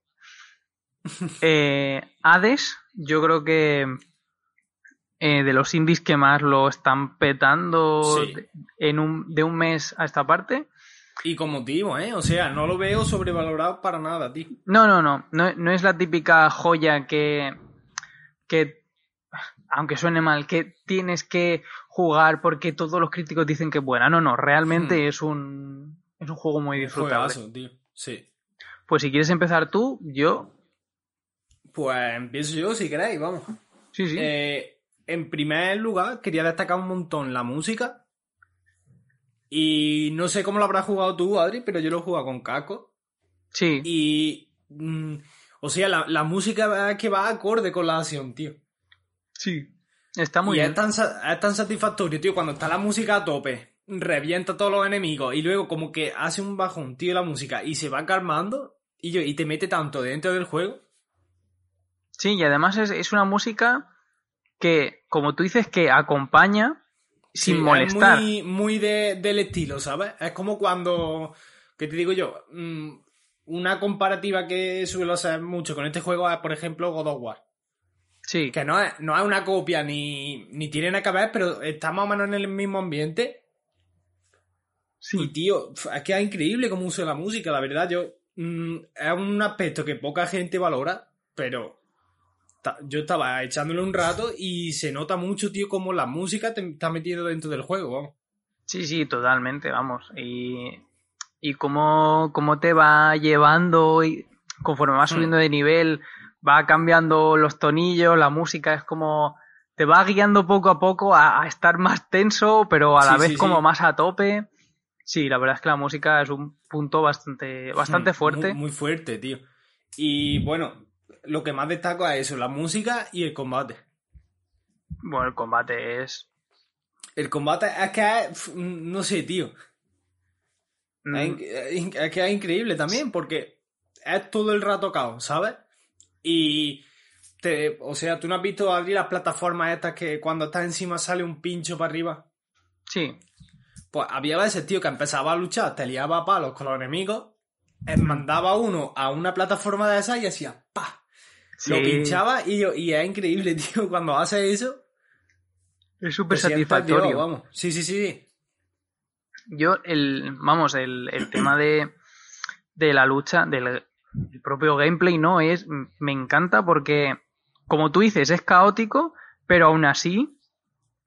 Eh, Hades, yo creo que eh, de los indies que más lo están petando Sí. de- en un, de un mes a esta parte. Y con motivo, ¿eh? O sea, no lo veo sobrevalorado para nada, tío. No, no, no, no, no es la típica joya que, que, aunque suene mal, que tienes que jugar porque todos los críticos dicen que es buena. No, no, realmente es un, es un juego muy disfrutable. Juegazo, tío. Sí. Pues si quieres empezar tú, yo. Pues empiezo yo, si queréis, vamos. Sí, sí. Eh, en primer lugar, quería destacar un montón la música. Y no sé cómo lo habrás jugado tú, Adri, pero yo lo he jugado con Caco. sí. Y. mm, o sea, la, la música es que va acorde con la acción, tío. Sí. Está muy y bien. Es, tan, es tan satisfactorio, tío, cuando está la música a tope, revienta a todos los enemigos y luego como que hace un bajón, tío, la música y se va calmando y, yo, y te mete tanto dentro del juego. Sí, y además es, es una música que, como tú dices, que acompaña sin Sí, molestar. Es muy, muy de- del estilo, ¿sabes? Es como cuando, ¿qué te digo yo? Mm, una comparativa que suelo hacer mucho con este juego es, por ejemplo, God of War. Sí. Que no es, no es una copia ni, ni tiene nada que ver, pero está más o menos en el mismo ambiente. Sí. Y tío, es que es increíble cómo usa la música, la verdad. Yo mm, es un aspecto que poca gente valora, pero yo estaba echándole un rato y se nota mucho, tío, cómo la música te está metiendo dentro del juego. vamos. Sí, sí, totalmente, vamos. Y, y cómo, cómo te va llevando y conforme vas Hmm. subiendo de nivel, va cambiando los tonillos, la música es como te va guiando poco a poco a, a estar más tenso, pero a la Sí, vez sí, como sí. más a tope. Sí, la verdad es que la música es un punto bastante, bastante Mm, fuerte. Muy, muy fuerte, tío. Y bueno, lo que más destaco es eso, la música y el combate. Bueno, el combate es. El combate es que es, no sé, tío. mm, es que es increíble también, porque es todo el rato caos, ¿sabes? Y, te, o sea, tú no has visto abrir las plataformas estas que cuando estás encima sale un pincho para arriba. Sí, Pues había veces, tío, que empezaba a luchar, te liaba a palos con los enemigos, eh, mandaba uno a una plataforma de esas y hacía ¡pa! Lo pinchaba y yo, y es increíble, tío, cuando hace eso. es súper satisfactorio. Vamos. Sí, sí, sí. Yo, el, vamos, el, el tema de, de la lucha, del el propio gameplay, ¿no? Es, me encanta porque, como tú dices, es caótico, pero aún así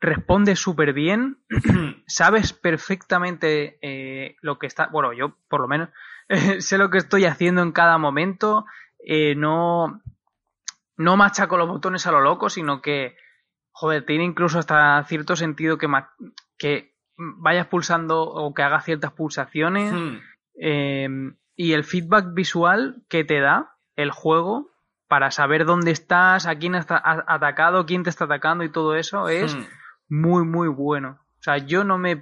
responde súper bien, sabes perfectamente eh, lo que está, bueno, yo por lo menos sé lo que estoy haciendo en cada momento, eh, no, no machaco los botones a lo loco, sino que, joder, tiene incluso hasta cierto sentido que, que vayas pulsando o que hagas ciertas pulsaciones Hmm. eh, y el feedback visual que te da el juego para saber dónde estás, a quién has atacado, quién te está atacando y todo eso es Hmm. muy, muy bueno. O sea, yo no me...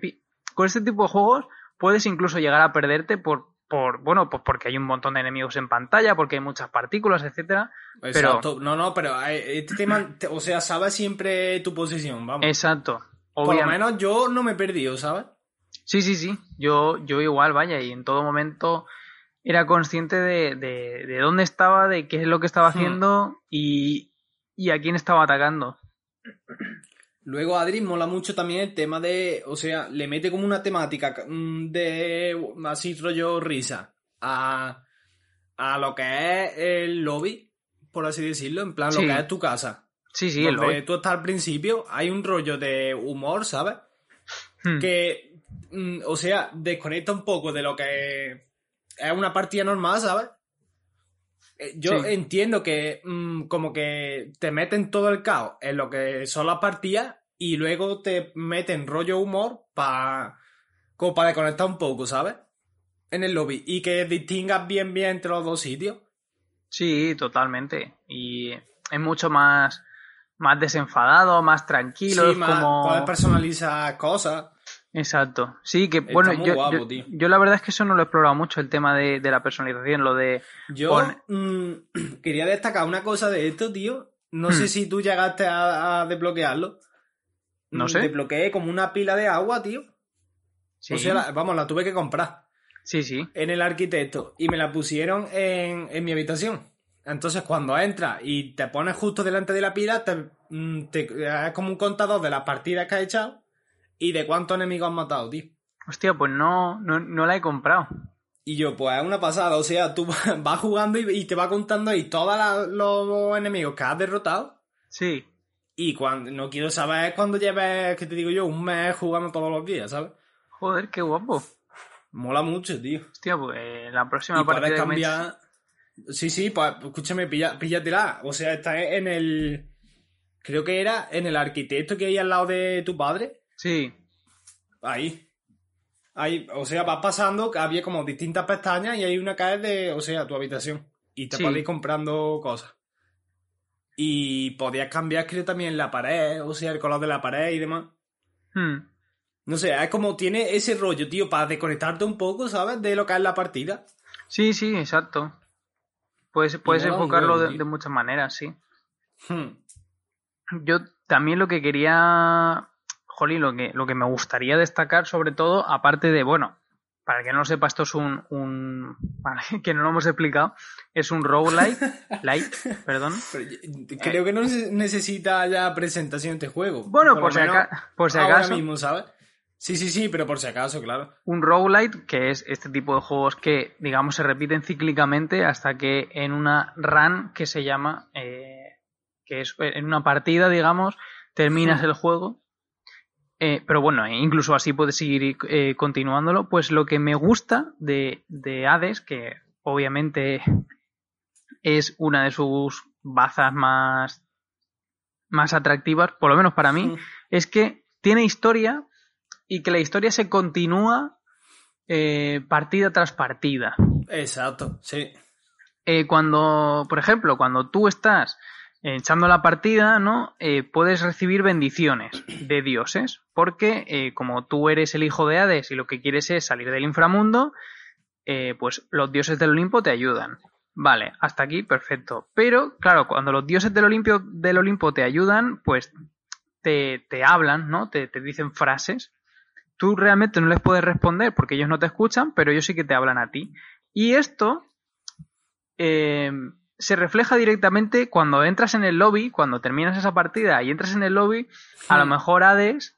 Con este tipo de juegos puedes incluso llegar a perderte por, por bueno, pues porque hay un montón de enemigos en pantalla, porque hay muchas partículas, etcétera. Exacto. No, no, pero eh, este tema, te- o sea, sabes siempre tu posición, vamos. Exacto. Por lo menos yo no me he perdido, ¿sabes? Sí, sí, sí. Yo, yo igual, vaya, y en todo momento era consciente de, de, de dónde estaba, de qué es lo que estaba Hmm. haciendo y, y a quién estaba atacando. Luego Adri mola mucho también el tema de, o sea, le mete como una temática mm, de así rollo risa a, a lo que es el lobby, por así decirlo, en plan Sí. lo que es tu casa. Sí, sí, el donde tú estás al principio, hay un rollo de humor, ¿sabes? Hmm. Que, mm, o sea, desconecta un poco de lo que es una partida normal, ¿sabes? Eh, Yo Sí. entiendo que mm, como que te meten todo el caos en lo que son las partidas y luego te meten rollo humor para como para desconectar un poco, ¿sabes? En el lobby y que distingas bien bien entre los dos sitios. Sí, totalmente. Y es mucho más, más desenfadado, más tranquilo. sí, es más, como... puedes personalizar cosas. Exacto. Sí, que bueno, yo, guapo, yo- tío. yo la verdad es que eso no lo he explorado mucho, el tema de, de la personalización, lo de... Yo Pon- mm, quería destacar una cosa de esto, tío. No Hmm. sé si tú llegaste a, a desbloquearlo. No Mm, sé. Desbloqueé como una pila de agua, tío. Sí, O sea, la- vamos, la tuve que comprar sí, sí. en el arquitecto y me la pusieron en, en mi habitación. Entonces, cuando entras y te pones justo delante de la pila, te, mm, te- es como un contador de las partidas que has echado y de cuántos enemigos has matado, tío. Hostia, pues no, no, no la he comprado. Y yo, pues es una pasada. O sea, tú vas jugando y, y te va contando ahí todos los enemigos que has derrotado. Sí. Y cuando no quiero saber cuando lleves, que te digo yo, un mes jugando todos los días, ¿sabes? Joder, qué guapo. Mola mucho, tío. Hostia, pues la próxima Y partida cambiar. Sí, sí, pues escúchame, pilla, píllatela. O sea, está en el. Creo que era en el arquitecto que hay al lado de tu padre. Sí. Ahí. Ahí, o sea, vas pasando, había como distintas pestañas y hay una que es de, o sea, tu habitación. Y te Sí. podéis ir comprando cosas. Y podías cambiar, creo, también la pared, o sea, el color de la pared y demás. Hmm. No sé, es como tiene ese rollo, tío, para desconectarte un poco, ¿sabes? De lo que es la partida. Sí, sí, exacto. Puedes, puedes enfocarlo de muchas maneras, sí. Hmm. Yo también lo que quería, jolín, lo que, lo que me gustaría destacar sobre todo, aparte de, bueno, para el que no lo sepa, esto es un, un para que no lo hemos explicado, es un roguelike, light, perdón. Yo- creo que no necesita ya presentación este juego. Bueno, por si, aca- por si ahora acaso, mismo, ¿sabes? Sí, sí, sí, pero por si acaso, claro. un roguelite, que es este tipo de juegos que, digamos, se repiten cíclicamente hasta que en una run que se llama, eh, que es en una partida, digamos, terminas el juego. Eh, pero bueno, e incluso así puedes seguir eh, continuándolo. Pues lo que me gusta de, de Hades, que obviamente es una de sus bazas más, más atractivas, por lo menos para mí, es que tiene historia y que la historia se continúa eh, partida tras partida. Exacto, sí. Eh, cuando, por ejemplo, cuando tú estás echando la partida, ¿no? Eh, puedes recibir bendiciones de dioses, porque eh, como tú eres el hijo de Hades y lo que quieres es salir del inframundo, eh, pues los dioses del Olimpo te ayudan. Vale, hasta aquí perfecto. Pero, claro, cuando los dioses del Olimpo, te ayudan, pues te, te hablan, ¿no? Te, te dicen frases. Tú realmente no les puedes responder porque ellos no te escuchan, pero ellos sí que te hablan a ti. Y esto eh, se refleja directamente cuando entras en el lobby, cuando terminas esa partida y entras en el lobby, a lo mejor Hades,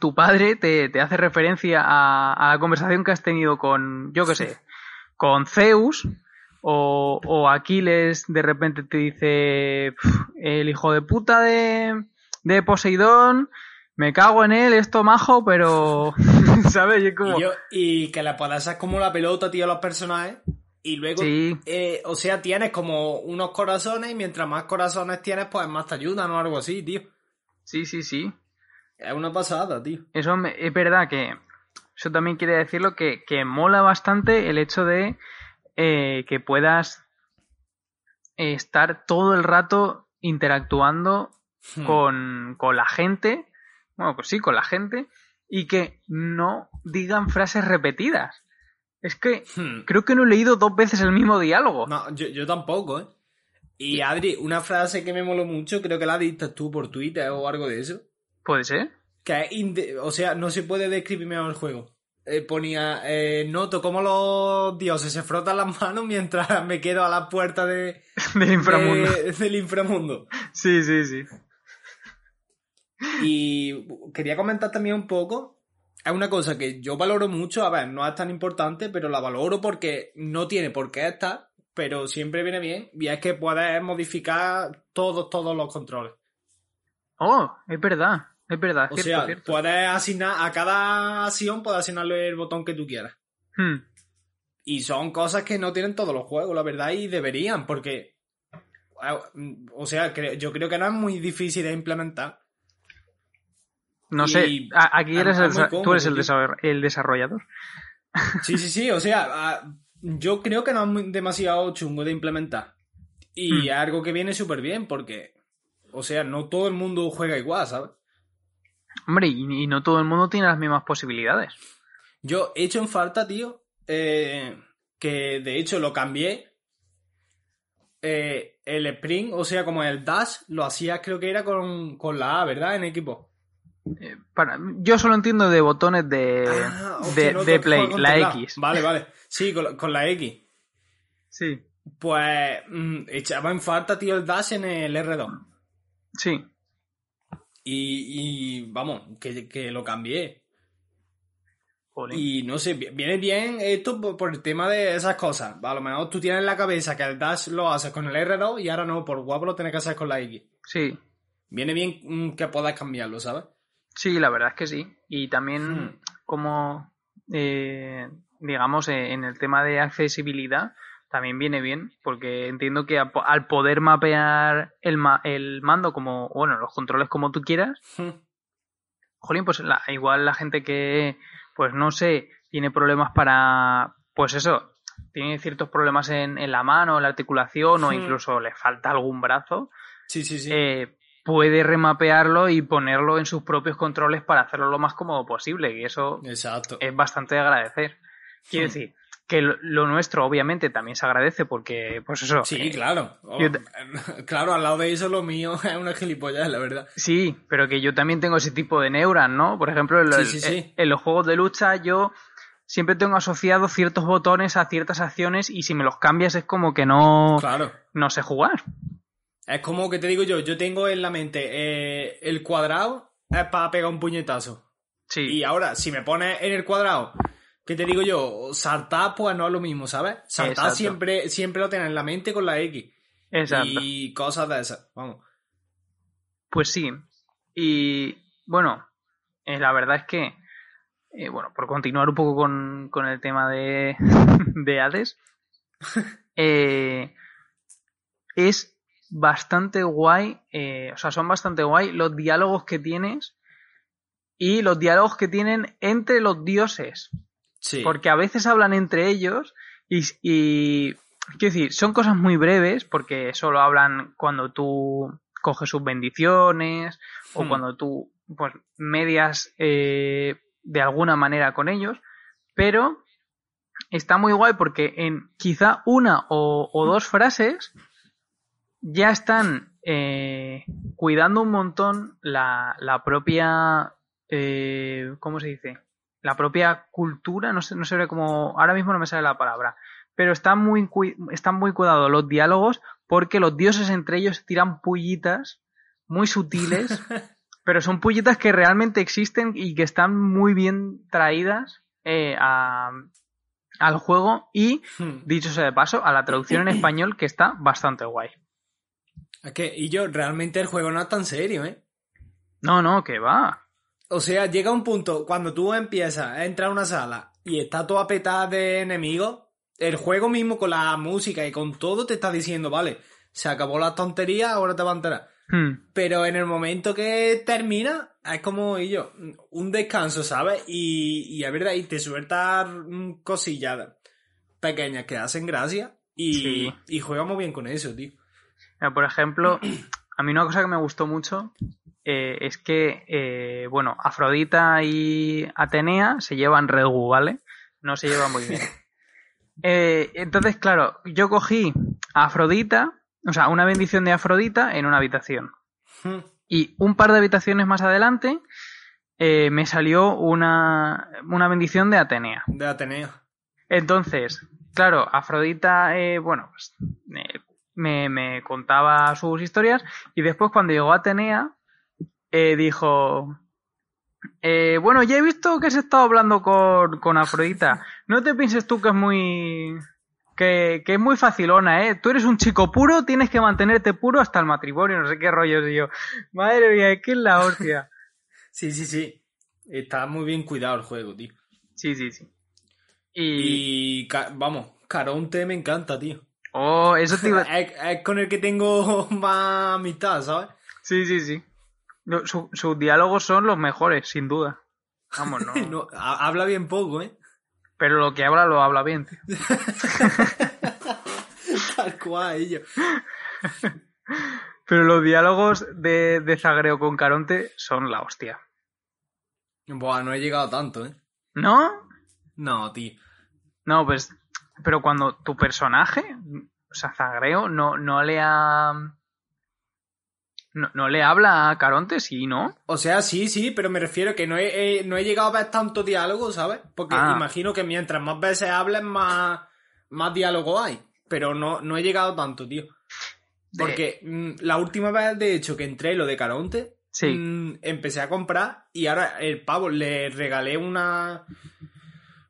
tu padre te, te hace referencia a, a la conversación que has tenido con, yo qué sé, con Zeus, o, o Aquiles de repente te dice, "Pf, el hijo de puta de, de Poseidón, me cago en él, esto majo, pero, ¿sabes? Y como, Y, yo- y que la puedas como la pelota, tío, a los personajes. Y luego, sí, eh, o sea, tienes como unos corazones y mientras más corazones tienes, pues más te ayudan o algo así, tío. sí, sí, sí. Es una pasada, tío. Eso me- es verdad que eso también quiere decirlo que, que mola bastante el hecho de eh, que puedas estar todo el rato interactuando Hmm. con, con la gente, bueno, pues sí, con la gente, y que no digan frases repetidas. Es que Hmm. creo que no he leído dos veces el mismo diálogo. No, yo, yo tampoco, ¿eh? Y Adri, una frase que me moló mucho, creo que la diste tú por Twitter o algo de eso. Puede ser. Que es o sea, no se puede describir mejor el juego. Eh, ponía, eh, noto cómo los dioses se frotan las manos mientras me quedo a la puerta de, Del inframundo. de- del inframundo. Sí, sí, sí. Y quería comentar también un poco. Es una cosa que yo valoro mucho, a ver, no es tan importante, pero la valoro porque no tiene por qué estar, pero siempre viene bien. Y es que puedes modificar todos, todos los controles. Oh, es verdad. Es verdad. O cierto, sea, cierto. puedes asignar, a cada acción puedes asignarle el botón que tú quieras. Hmm. Y son cosas que no tienen todos los juegos, la verdad, y deberían, porque. O sea, yo creo que no es muy difícil de implementar. No sé, aquí eres el, tú eres el, desarrollador. Sí, sí, sí, o sea, yo creo que no es demasiado chungo de implementar. Y hmm. algo que viene súper bien, porque, o sea, no todo el mundo juega igual, ¿sabes? Hombre, y, no todo el mundo tiene las mismas posibilidades. Yo he hecho en falta, tío, eh, que de hecho lo cambié. Eh, el sprint, o sea, como el dash, lo hacía creo que era con, con la A, ¿verdad? En equipo. Eh, para, yo solo entiendo de botones de, ah, de, Play, la X. Vale, vale. Sí, con, la X. Sí. Pues mm, echaba en falta, tío, el dash en el R2. Sí. Y, vamos, que, lo cambié. Y no sé, viene bien esto por, el tema de esas cosas. A lo mejor tú tienes en la cabeza que el dash lo haces con el R2 y ahora no, por guapo lo tienes que hacer con la X. Sí. Viene bien mm, que puedas cambiarlo, ¿sabes? Sí, la verdad es que sí. Y también hmm. como, eh, digamos, eh, en el tema de accesibilidad, también viene bien, porque entiendo que al poder mapear el, el mando como, bueno, los controles como tú quieras, hmm. jolín, pues igual la gente que, pues no sé, tiene problemas para, pues eso, tiene ciertos problemas en, en la mano, en la articulación o hmm. incluso le falta algún brazo. Sí, sí, sí. Eh, puede remapearlo y ponerlo en sus propios controles para hacerlo lo más cómodo posible. Y eso es bastante de agradecer. Quiero decir, que lo, nuestro obviamente también se agradece porque, pues eso. Sí, eh, claro. Oh, claro, al lado de eso lo mío es una gilipollas, la verdad. Sí, pero que yo también tengo ese tipo de neuras, ¿no? Por ejemplo, en, en los juegos de lucha yo siempre tengo asociado ciertos botones a ciertas acciones y si me los cambias es como que no, claro. no sé jugar. Es como que te digo yo, yo tengo en la mente eh, el cuadrado es para pegar un puñetazo. Sí. Y ahora, si me pones en el cuadrado, ¿qué te digo yo? Saltar, pues no es lo mismo, ¿sabes? Saltar siempre, siempre lo tienes en la mente con la X. Exacto. Y cosas de esas, vamos. Pues sí. Y bueno, eh, la verdad es que, eh, bueno, por continuar un poco con, con el tema de, de Hades, es bastante guay, eh, o sea, son bastante guay los diálogos que tienes y los diálogos que tienen entre los dioses. Sí. Porque a veces hablan entre ellos y, y quiero decir, son cosas muy breves porque solo hablan cuando tú coges sus bendiciones o hmm. cuando tú pues medias eh, de alguna manera con ellos, pero está muy guay porque en quizá una o, o dos frases ya están eh, cuidando un montón la, la propia, eh, ¿cómo se dice? La propia cultura, no sé, no sé cómo, ahora mismo no me sale la palabra, pero están muy, están muy cuidados los diálogos porque los dioses entre ellos tiran pullitas muy sutiles, pero son pullitas que realmente existen y que están muy bien traídas eh, a, al juego y, hmm. dicho sea de paso, a la traducción en español que está bastante guay. Es que, y yo, realmente el juego no es tan serio, ¿eh? No, no, que va. O sea, llega un punto, cuando tú empiezas a entrar a una sala y está toda petada de enemigos, el juego mismo con la música y con todo te está diciendo, vale, se acabó la tontería, ahora te va a entrar. Hmm. Pero en el momento que termina, es como y yo, un descanso, ¿sabes? Y, y es verdad, y te suelta cosillas pequeñas que hacen gracia y, y juega muy bien con eso, tío. Por ejemplo, a mí una cosa que me gustó mucho eh, es que, eh, bueno, Afrodita y Atenea se llevan regu, ¿vale? No se llevan muy bien. Eh, entonces, claro, yo cogí a Afrodita, o sea, una bendición de Afrodita en una habitación. Y un par de habitaciones más adelante me salió una, una bendición de Atenea. De Atenea. Entonces, claro, Afrodita, bueno, pues, me, me contaba sus historias y después cuando llegó a Atenea eh, dijo, eh, bueno, ya he visto que has estado hablando con, con Afrodita. No te pienses tú que es muy... Que, que, es muy facilona, ¿eh? Tú eres un chico puro, tienes que mantenerte puro hasta el matrimonio, no sé qué rollo, y yo. Madre mía, ¿qué es la hostia? sí, sí, sí. Está muy bien cuidado el juego, tío. Sí, sí, sí. Y... Y, ca- vamos, Caronte me encanta, tío. Oh, eso te iba... Es, es con el que tengo más amistad, ¿sabes? Sí, sí, sí. No, su- sus diálogos son los mejores, sin duda. Vamos, no. No, ha- habla bien poco, ¿eh? Pero lo que habla lo habla bien, tío. Tal cual, ello. Pero los diálogos de, de Zagreo con Caronte son la hostia. Buah, no he llegado tanto, ¿eh? ¿No? No, tío. No, pues. Pero cuando tu personaje, o sea, Zagreo, no, no le ha. No, no le habla a Caronte, sí, ¿no? O sea, sí, sí, pero me refiero que no he, no he llegado a ver tanto diálogo, ¿sabes? Porque Ah. imagino que mientras más veces hables, más, más diálogo hay. Pero no, no he llegado tanto, tío. Porque mm, la última vez, de hecho, que entré lo de Caronte, Sí. mm, empecé a comprar y ahora el pavo le regalé una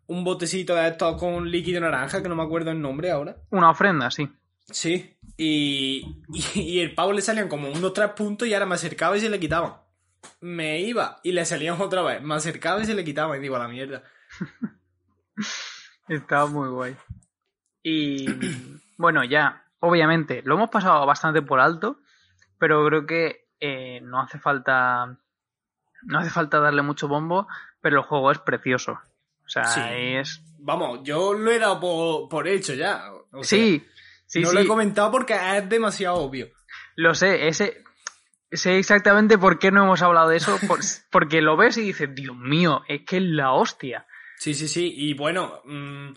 un botecito de estos con líquido naranja, que no me acuerdo el nombre ahora. Una ofrenda, sí. Sí. Y, y, y el pavo le salían como unos tres puntos y ahora me acercaba y se le quitaban. Me iba y le salían otra vez. Me acercaba y se le quitaban. Y digo, a la mierda. Estaba muy guay. Y bueno, ya, obviamente, lo hemos pasado bastante por alto, pero creo que eh, no hace falta. No hace falta darle mucho bombo, pero el juego es precioso. O sea, Sí. es. Vamos, yo lo he dado por, por hecho ya. O sea, sí, sí, no sí. lo he comentado porque es demasiado obvio. Lo sé, ese. Sé exactamente por qué no hemos hablado de eso, por- porque lo ves y dices, Dios mío, es que es la hostia. Sí, sí, sí. Y bueno, mm,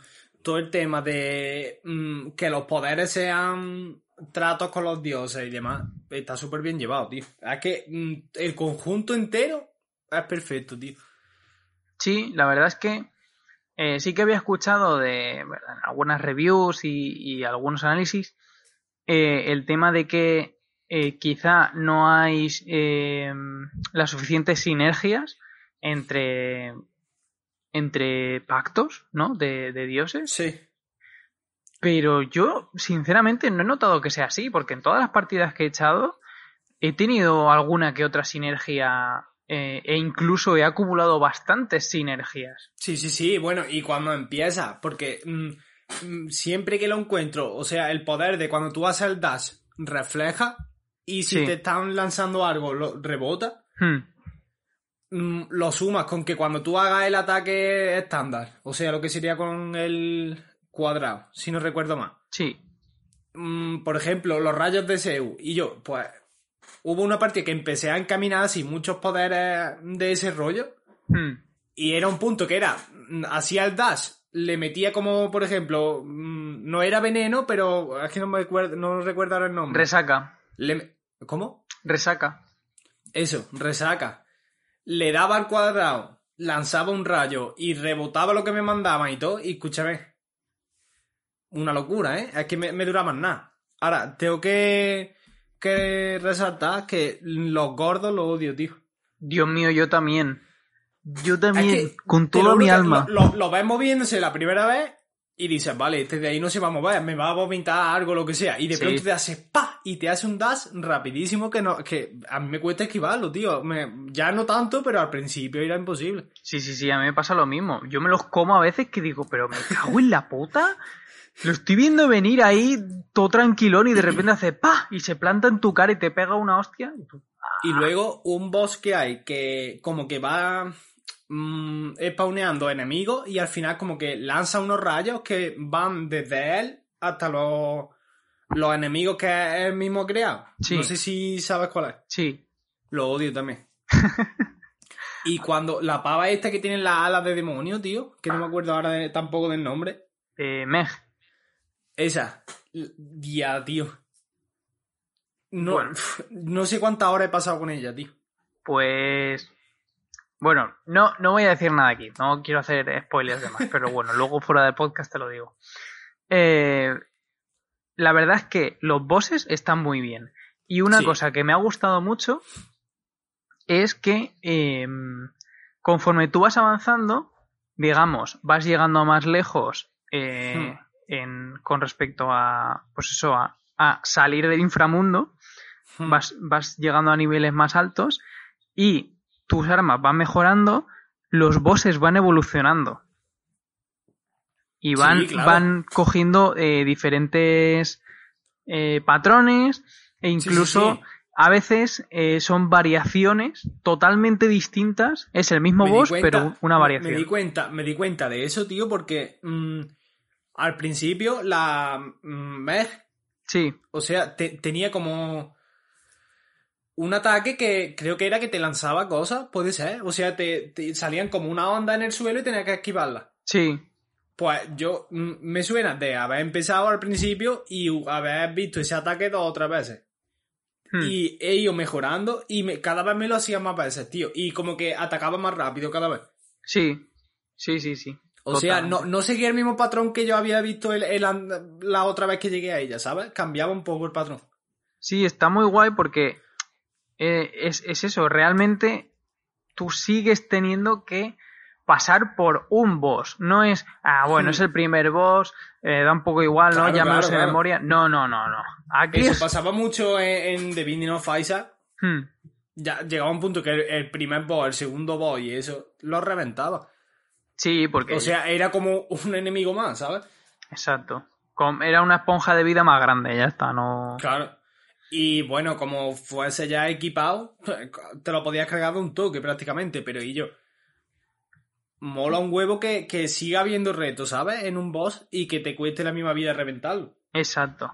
todo el tema de mm, que los poderes sean tratos con los dioses y demás, está súper bien llevado, tío. Es que mm, el conjunto entero es perfecto, tío. Sí, la verdad es que eh, sí que había escuchado de ¿verdad? algunas reviews y, y algunos análisis eh, el tema de que eh, quizá no hay las suficientes sinergias entre entre pactos, ¿no? De, de dioses. Sí. Pero yo, sinceramente, no he notado que sea así, porque en todas las partidas que he echado he tenido alguna que otra sinergia eh, e incluso he acumulado bastantes sinergias. Sí, sí, sí. Bueno, y cuando empieza, porque mm, mm, siempre que lo encuentro, o sea, el poder de cuando tú haces el dash refleja y si Sí. te están lanzando algo, lo rebota. Hmm, mm, lo sumas con que cuando tú hagas el ataque estándar, o sea, lo que sería con el cuadrado, si no recuerdo mal. Sí, por ejemplo, los rayos de Seu. Y yo, pues, hubo una partida que empecé a encaminar así muchos poderes de ese rollo. hmm, Y era un punto que era, mm, hacía el dash, le metía como, por ejemplo, mm, no era veneno, pero es que no me acuerdo, no recuerdo ahora el nombre. resaca, Le- ¿Cómo? resaca. Eso, resaca. Le daba al cuadrado, lanzaba un rayo y rebotaba lo que me mandaban y todo. Y escúchame. Una locura, ¿eh? Es que me, me más nada. Ahora, tengo que, que resaltar que los gordos los odio, tío. Dios mío, yo también. Yo también, Es que, con toda mi alma. Lo, lo- lo ves moviéndose la primera vez y dices, vale, este de ahí no se va a mover, me va a vomitar algo, lo que sea. Y de Sí. pronto te hace pa y te hace un dash rapidísimo que no, que a mí me cuesta esquivarlo, tío. Me- ya no tanto, pero al principio era imposible. Sí, sí, sí, a mí me pasa lo mismo. Yo me los como a veces que digo, pero me cago en la puta. Lo estoy viendo venir ahí todo tranquilón y de repente hace pa y se planta en tu cara y te pega una hostia. y tú, Y luego un boss que hay que como que va mm, spawneando enemigos y al final como que lanza unos rayos que van desde él hasta los, los enemigos que él mismo ha creado. Sí. No sé si sabes cuál es. Sí, Lo odio también. y cuando la pava esta que tiene las alas de demonio, tío, que no me acuerdo ahora de- tampoco del nombre. eh, Meg. Esa. Ya, tío. No, Bueno. no sé cuántas horas he pasado con ella, tío. Pues. Bueno, no, no voy a decir nada aquí, no quiero hacer spoilers de más, pero bueno, luego fuera del podcast te lo digo. Eh, la verdad es que los bosses están muy bien. Y una Sí. cosa que me ha gustado mucho es que eh, conforme tú vas avanzando, digamos, vas llegando más lejos eh, Hmm. En, con respecto a, pues eso, a, a salir del inframundo, Hmm. vas, vas llegando a niveles más altos y tus armas van mejorando, los bosses van evolucionando. Y van, Sí, claro. van cogiendo eh, diferentes eh, patrones e sí, incluso sí. a veces eh, son variaciones totalmente distintas. Es el mismo Me boss, cuenta- pero una variación. Me di cuenta, me di cuenta de eso, tío, porque mm, al principio la mm, Meg, Sí, o sea, te- tenía como un ataque que creo que era que te lanzaba cosas, puede ser. O sea, te, te salían como una onda en el suelo y tenías que esquivarla. sí, Pues yo mm, me suena de haber empezado al principio y haber visto ese ataque dos o tres veces. Hmm. Y he ido mejorando y me- cada vez me lo hacía más veces, tío. Y como que atacaba más rápido cada vez. sí, sí, sí, sí. O sea, no, no seguía el mismo patrón que yo había visto el- la otra vez que llegué a ella, ¿sabes? Cambiaba un poco el patrón. Sí, está muy guay porque eh, es, es eso, realmente tú sigues teniendo que pasar por un boss. No es, ah, bueno, es el primer boss, eh, da un poco igual, ¿no? Claro, Ya me lo claro, de memoria. No, no, no, no. Aquí Eso es... pasaba mucho en, en The Binding of Isaac. Hmm, Ya llegaba un punto que el, el primer boss, el segundo boss y eso, lo reventaba. Sí, porque... O sea, era como un enemigo más, ¿sabes? Exacto. Era una esponja de vida más grande, ya está, no... Claro. Y bueno, como fuese ya equipado, te lo podías cargar de un toque prácticamente, pero y yo. Mola un huevo que, que siga habiendo retos, ¿sabes? En un boss y que te cueste la misma vida reventarlo. Exacto.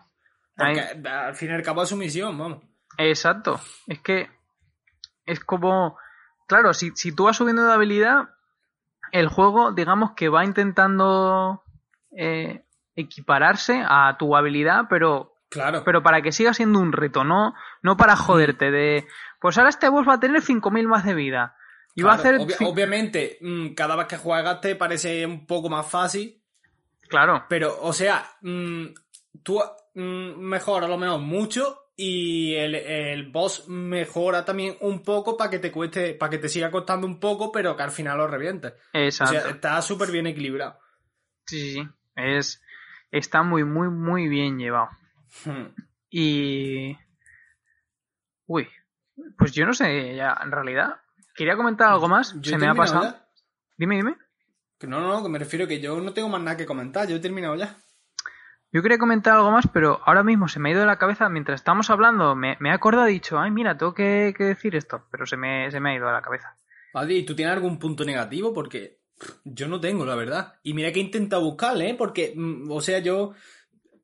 Porque Ahí- al fin y al cabo es su misión, vamos. Exacto. Es que es como, claro, si, si tú vas subiendo de habilidad, el juego, digamos que va intentando eh, equipararse a tu habilidad, pero, Claro. pero para que siga siendo un reto, no, no para joderte de, pues ahora este boss va a tener 5.000 más de vida. Y va a hacer... obvia- obviamente, mm, cada vez que juegas te parece un poco más fácil, Claro, pero, o sea, mm, tú mm, mejoras a lo mejor mucho y el, el boss mejora también un poco para que te cueste, para que te siga costando un poco, pero que al final lo revientes. O exacto. sea, está súper bien equilibrado. Sí, sí, sí. Es, está muy, muy, muy bien llevado. Hmm. Y. Uy, pues yo no sé, ya, en realidad. Quería comentar algo más, Yo se me ha pasado. ya. Dime, dime. Que no, no, que me refiero que yo no tengo más nada que comentar, yo he terminado ya. Yo quería comentar algo más, pero ahora mismo se me ha ido de la cabeza mientras estamos hablando. Me, me he acordado y he dicho, ay, mira, tengo que, que decir esto, pero se me, se me ha ido de la cabeza. Adi, ¿tú tienes algún punto negativo? Porque yo no tengo, la verdad. Y mira que he intentado buscarle, ¿eh? Porque, mm, o sea, yo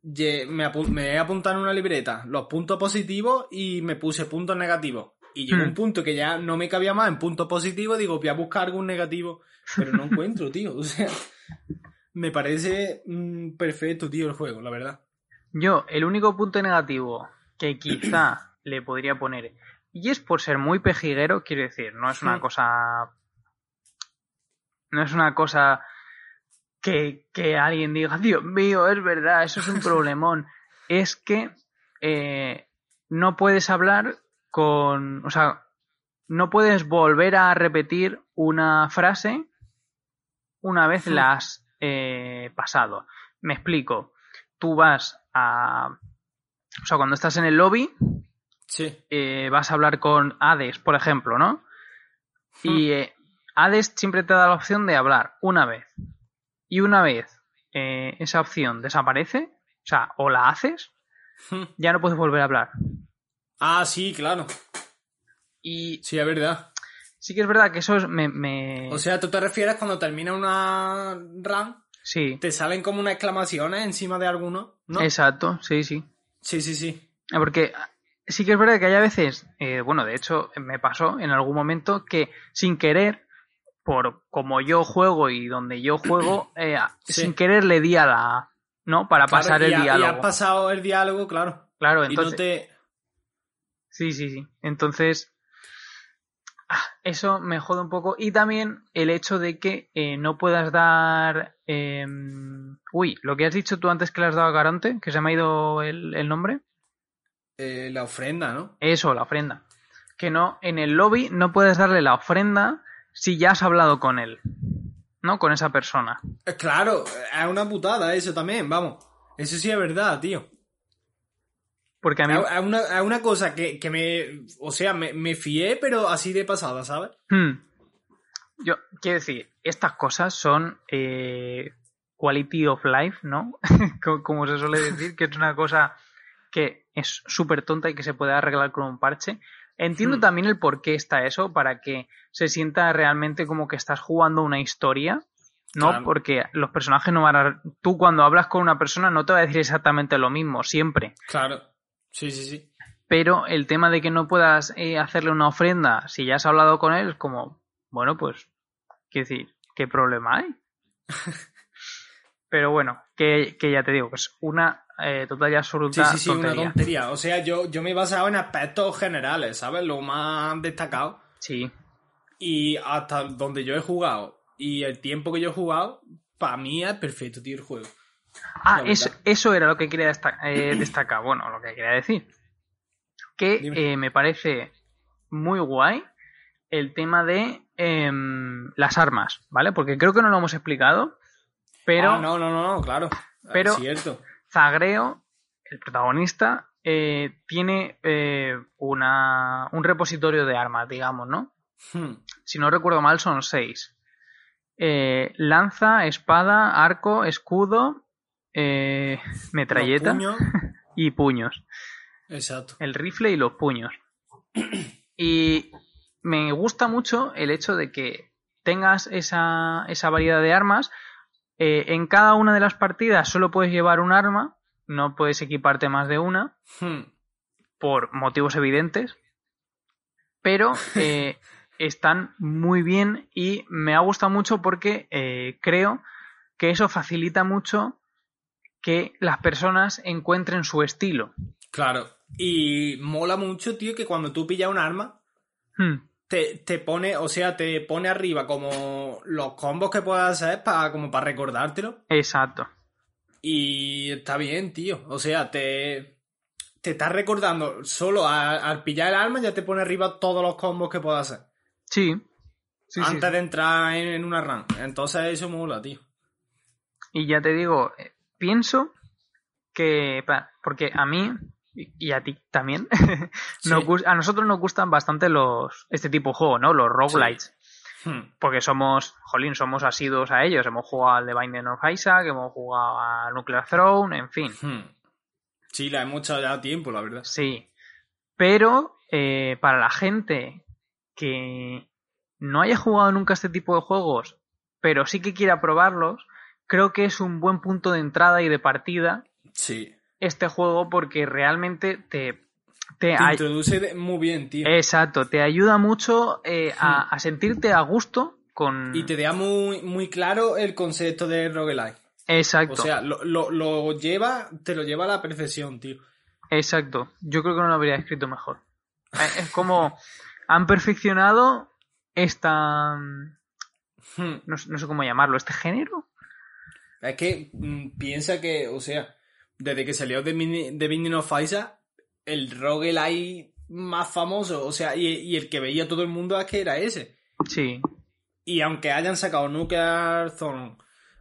me, me he apuntado en una libreta los puntos positivos y me puse puntos negativos. Y llegó Hmm. un punto que ya no me cabía más en puntos positivos, digo, voy a buscar algún negativo, pero no encuentro, tío. O sea, me parece mm, perfecto, tío, el juego, la verdad. Yo, el único punto negativo que quizá le podría poner, y es por ser muy pejiguero, quiero decir, no es una cosa. No es una cosa que, que alguien diga, Dios mío, es verdad, eso es un problemón. es que eh, no puedes hablar con. O sea, no puedes volver a repetir una frase una vez la has eh, pasado. Me explico. Tú vas a. O sea, cuando estás en el lobby, Sí. eh, vas a hablar con Hades, por ejemplo, ¿no? Y eh, Hades siempre te da la opción de hablar una vez. Y una vez esa opción desaparece, o sea, o la haces, Hmm. ya no puedes volver a hablar. Ah, sí, claro. Y Sí, es verdad. Sí que es verdad que eso es, me, me- O sea, tú te refieres cuando termina una run, Sí, te salen como unas exclamaciones encima de alguno, ¿no? exacto, sí, sí. Sí, sí, sí. Porque sí que es verdad que hay a veces, eh, bueno, de hecho me pasó en algún momento que sin querer, por como yo juego y donde yo juego, eh, Sí. sin querer le di a la A, ¿no? Para pasar Claro, y el ha- Y diálogo. has pasado el diálogo, claro. Claro, Y no entonces... te... Sí, sí, sí. Entonces, ah, eso me jode un poco. Y también el hecho de que eh, no puedas dar... em, Uy, lo que has dicho tú antes que le has dado a Caronte, que se me ha ido el, el nombre. eh, la ofrenda, ¿no? Eso, la ofrenda. Que no, en el lobby no puedes darle la ofrenda si ya has hablado con él. ¿No? Con esa persona. Eh, Claro, es una putada eso también, vamos. Eso sí es verdad, tío. Porque a mí... Es una, es una cosa que, que me... O sea, me, me fié, pero así de pasada, ¿sabes? Hmm. Yo, quiero decir, estas cosas son eh, quality of life, ¿no? Como se suele decir, que es una cosa que es súper tonta y que se puede arreglar con un parche. Entiendo Hmm. también el por qué está eso, para que se sienta realmente como que estás jugando una historia, ¿no? Claro. Porque los personajes no van a... Tú cuando hablas con una persona no te va a decir exactamente lo mismo, siempre. Claro. Sí, sí, sí. Pero el tema de que no puedas eh, hacerle una ofrenda si ya has hablado con él es como, bueno, pues, quiero decir, ¿qué problema hay? Pero bueno, que, que ya te digo, que es una eh, total y Sí, absoluta sí, sí, una tontería. tontería. O sea, yo, yo me he basado en aspectos generales, ¿sabes? Lo más destacado. Sí, Y hasta donde yo he jugado y el tiempo que yo he jugado, para mí es perfecto, tío, el juego. Ah, La es- verdad. eso era lo que quería eh, destacar. Bueno, lo que quería decir. Que eh, me parece muy guay el tema de em, las armas, ¿vale? Porque creo que no lo hemos explicado, pero Ah, no, no, no, no, claro. Pero- Es cierto. Zagreo, el protagonista, eh, tiene una, un repositorio de armas, digamos, ¿no? Hmm. Si no recuerdo mal, son seis. Lanza, espada, arco, escudo, eh, metralleta puños. y puños. Exacto. El rifle y los puños. Y me gusta mucho el hecho de que tengas esa, esa variedad de armas. Eh, en cada una de las partidas solo puedes llevar un arma, no puedes equiparte más de una, Hmm. por motivos evidentes. Pero eh, están muy bien y me ha gustado mucho porque eh, creo que eso facilita mucho que las personas encuentren su estilo. Claro. Y mola mucho, tío, que cuando tú pillas un arma, Hmm. te, te pone, o sea, te pone arriba como los combos que puedas hacer para, como para recordártelo. Exacto. Y está bien, tío. O sea, te, te estás recordando solo a- al pillar el arma ya te pone arriba todos los combos que puedas hacer. Sí. Antes sí. de entrar en, en una run. Entonces eso mola, tío. Y ya te digo, pienso que, porque a mí y a ti también, nos Sí. gus- a nosotros nos gustan bastante los este tipo de juegos, ¿no? Los roguelites. Hmm. Porque somos, jolín, somos asiduos a ellos. Hemos jugado al The Binding of Isaac, hemos jugado a Nuclear Throne, en fin. Hmm. Sí, la hemos echado ya a tiempo, la verdad. Sí. Pero eh, para la gente que no haya jugado nunca este tipo de juegos, pero sí que quiera probarlos, creo que es un buen punto de entrada y de partida Sí. este juego porque realmente te, te, introduce muy bien, tío. exacto, te ayuda mucho eh, a, a sentirte a gusto con Y te da muy, muy claro el concepto de roguelike. exacto, O sea, lo, lo, lo lleva, te lo lleva a la perfección, tío. exacto. Yo creo que no lo habría escrito mejor. Eh, Es como han perfeccionado esta Hmm. no sé cómo llamarlo, este género. Es que mm, piensa que, o sea, desde que salió The Binding of Isaac, el roguelike más famoso, o sea, y, y el que veía todo el mundo es que era ese. Sí, Y aunque hayan sacado Nuclear Zone,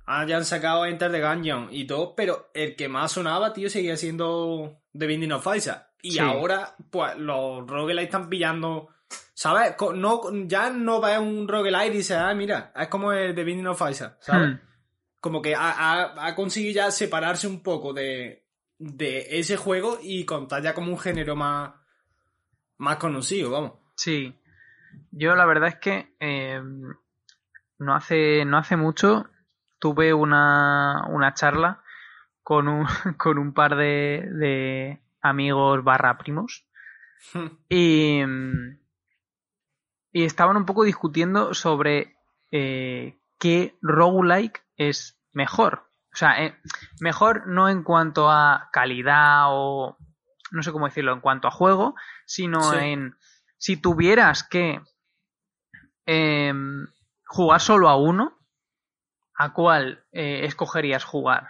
hayan sacado Enter the Gungeon y todo, pero el que más sonaba, tío, seguía siendo The Binding of Isaac. Y Sí. ahora, pues, los roguelike están pillando... ¿Sabes? No, ya no ves un roguelike y dices, ah, mira, es como el The Binding of Isaac, ¿sabes? Hmm. Como que ha, ha- ha conseguido ya separarse un poco de, de ese juego y contar ya como un género más, más conocido, vamos. Sí. Yo la verdad es que eh, no hace no hace mucho tuve una, una charla con un, con un par de, de amigos barra primos y, y estaban un poco discutiendo sobre eh, qué roguelike es mejor. O sea, eh, mejor no en cuanto a calidad o no sé cómo decirlo, en cuanto a juego, sino Sí. en si tuvieras que em, jugar solo a uno, ¿a cuál eh, escogerías jugar?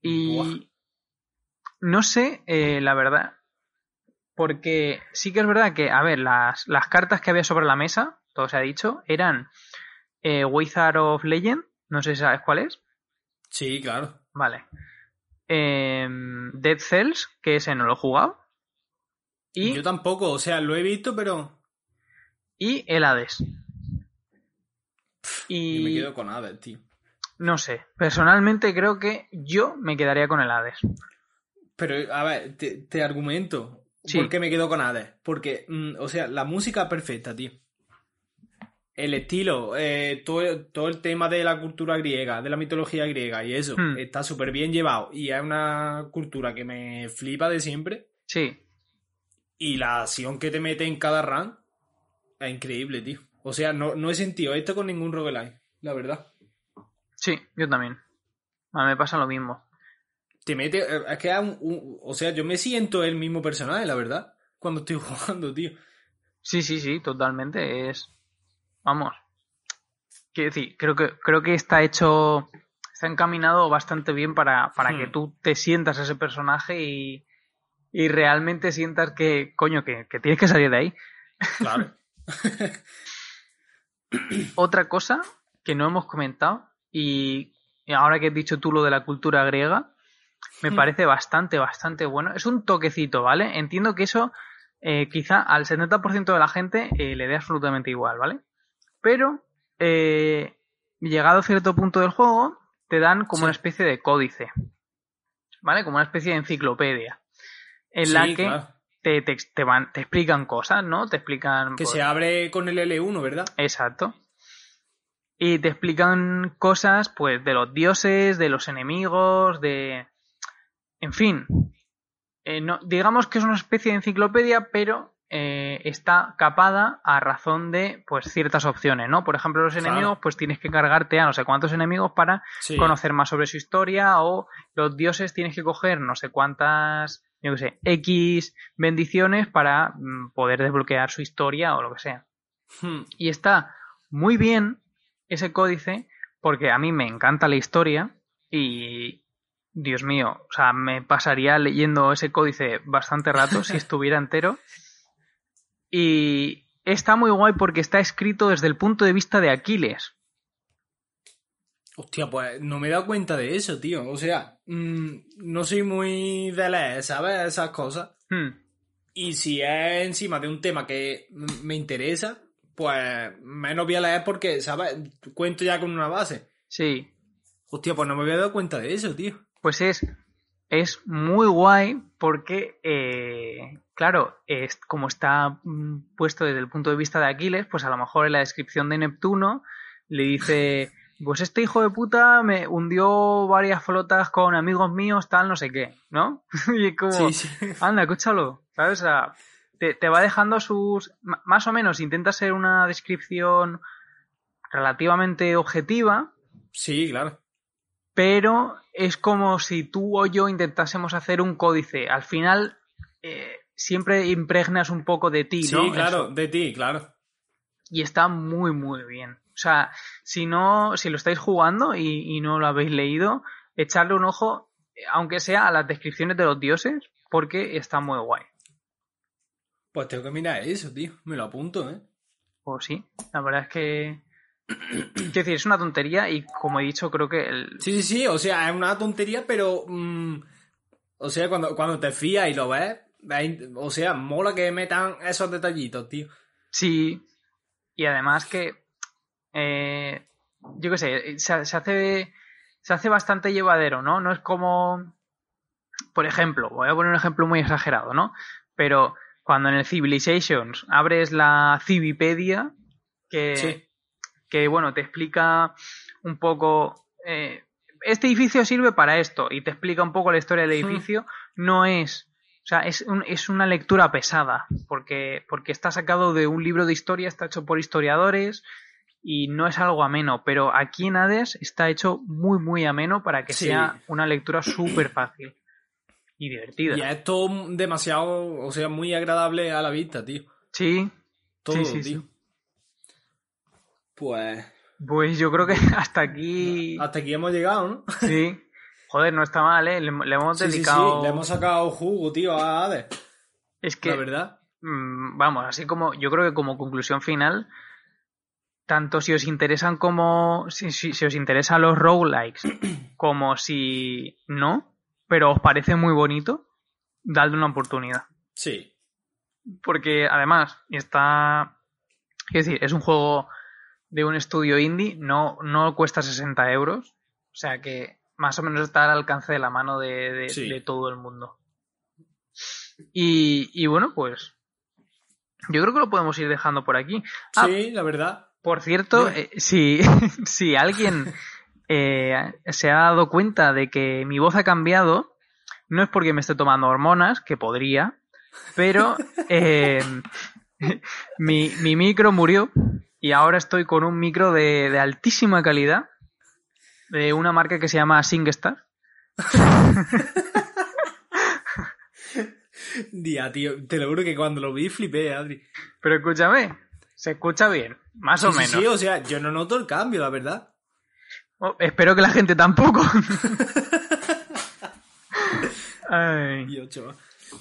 Y Buah. no sé, eh, la verdad, porque sí que es verdad que, a ver, las, las cartas que había sobre la mesa, todo se ha dicho, eran eh, Wizard of Legend, no sé si sabes cuál es. Sí, claro. Vale. Em, Dead Cells, que ese no lo he jugado. Y, Yo tampoco, o sea, lo he visto, pero y el Hades. yo me Y quedo con Hades, tío. No sé. Personalmente creo que yo me quedaría con el Hades. Pero, a ver, te, te argumento. Sí. ¿Por qué me quedo con Hades? Porque, mm, o sea, la música perfecta, tío. El estilo, eh, todo, todo el tema de la cultura griega, de la mitología griega y eso, Hmm. está súper bien llevado. Y es una cultura que me flipa de siempre. Sí. Y la acción que te mete en cada run es increíble, tío. O sea, no, no he sentido esto con ningún roguelike, la verdad. Sí, yo también. A mí me pasa lo mismo. Te mete. eh, Es que es un- un- o sea, yo me siento el mismo personaje, la verdad. Cuando estoy jugando, tío. Sí, sí, sí, totalmente. Es. Vamos. Quiero decir, creo que, creo que está hecho. Está encaminado bastante bien para, para Hmm. que tú te sientas ese personaje y, y realmente sientas que, coño, que, que tienes que salir de ahí. Claro. Otra cosa que no hemos comentado, y ahora que has dicho tú lo de la cultura griega, me Hmm. parece bastante, bastante bueno. Es un toquecito, ¿vale? Entiendo que eso eh, quizá al 70% de la gente eh, le dé absolutamente igual, ¿vale? Pero, eh, llegado a cierto punto del juego, te dan como Sí. una especie de códice, ¿vale? Como una especie de enciclopedia, en Sí, la que claro. te, te, te van, te explican cosas, ¿no? Te explican... Que pues, se abre con el L1, ¿verdad? Exacto. Y te explican cosas, pues, de los dioses, de los enemigos, de... En fin. Eh, no, digamos que es una especie de enciclopedia, pero eh, está capada a razón de, pues, ciertas opciones, ¿no? Por ejemplo, los Claro. enemigos, pues tienes que cargarte a no sé cuántos enemigos para Sí. conocer más sobre su historia, o los dioses tienes que coger no sé cuántas, yo qué sé, X bendiciones para mm, poder desbloquear su historia o lo que sea. Hmm. Y está muy bien ese códice porque a mí me encanta la historia y, Dios mío, o sea, me pasaría leyendo ese códice bastante rato si estuviera entero. Y está muy guay porque está escrito desde el punto de vista de Aquiles. Hostia, pues no me he dado cuenta de eso, tío. O sea, mm, no soy muy de leer, ¿sabes? Esas cosas. Hmm, Y si es encima de un tema que me interesa, pues menos voy a leer porque, ¿sabes? Cuento ya con una base. Sí, Hostia, pues no me había dado cuenta de eso, tío. pues es, es muy guay porque, eh, claro, es, como está mm, puesto desde el punto de vista de Aquiles, pues a lo mejor en la descripción de Neptuno le dice, pues este hijo de puta me hundió varias flotas con amigos míos, tal, no sé qué, ¿no? y es como, Sí, sí. anda, escúchalo, ¿sabes? O sea, te, te va dejando sus... Más o menos intenta ser una descripción relativamente objetiva, Sí, claro. Pero es como si tú o yo intentásemos hacer un códice. Al final, eh, siempre impregnas un poco de ti, Sí, ¿no? claro, Eso. de ti, claro. Y está muy, muy bien. O sea, si no, si lo estáis jugando y, y no lo habéis leído, echarle un ojo, aunque sea a las descripciones de los dioses, porque está muy guay. Pues tengo que mirar eso, tío. Me lo apunto, ¿eh? Pues sí, la verdad es que. Quiero decir, es una tontería y como he dicho, creo que el, Sí, sí, sí. O sea, es una tontería, pero... mm, o sea, cuando, cuando te fías y lo ves, es o sea, mola que metan esos detallitos, tío. Sí, y además que, eh, yo qué sé, se, se hace, se hace bastante llevadero, ¿no? No es como, por ejemplo, voy a poner un ejemplo muy exagerado, ¿no? Pero cuando en el Civilizations abres la Civipedia, que, Sí. Que bueno, te explica un poco, eh, este edificio sirve para esto y te explica un poco la historia del edificio, no es o sea, es, un- es una lectura pesada, porque, porque está sacado de un libro de historia, está hecho por historiadores y no es algo ameno, pero aquí en Hades está hecho muy, muy ameno para que Sí. sea una lectura súper fácil y divertida. Y es todo demasiado, o sea, muy agradable a la vista, tío. Sí, Todo, Sí, sí, tío. Pues pues yo creo que hasta aquí... hasta aquí hemos llegado, ¿no? Sí. Joder, no está mal, ¿eh? Le, le hemos Sí, sí, sí, dedicado... le hemos sacado jugo, tío, a Hades. Es que... La verdad. Mm, vamos, así como yo creo que como conclusión final, tanto si os interesan como si, si- si os interesan los roguelikes, como si no, pero os parece muy bonito, dadle una oportunidad. Sí. Porque además está, quiero decir, es un juego de un estudio indie, no, no cuesta 60 euros O sea que más o menos está al alcance de la mano de, de- Sí. de todo el mundo. Y, y bueno, pues yo creo que lo podemos ir dejando por aquí. Ah, Sí, la verdad. Por cierto, eh, si, si alguien eh, se ha dado cuenta de que mi voz ha cambiado, no es porque me esté tomando hormonas, que podría, pero eh, mi, mi micro murió y ahora estoy con un micro de, de altísima calidad de una marca que se llama SingStar. Día, tío. Te lo juro que cuando lo vi flipé, Adri. Pero escúchame, se escucha bien, más o Sí, menos. Sí, o sea, yo no noto el cambio, la verdad. Oh, espero que la gente tampoco. Ay.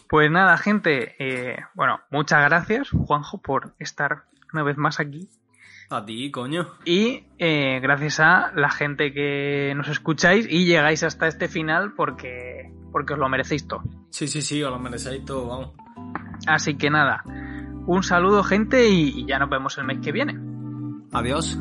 Pues nada, gente, eh, bueno, muchas gracias, Juanjo, por estar una vez más aquí. A ti, coño. Y eh, gracias a la gente que nos escucháis y llegáis hasta este final porque, porque os lo merecéis todo. Sí, sí, sí, os lo merecéis todo, vamos. Así que nada, un saludo, gente, y, y ya nos vemos el mes que viene. Adiós.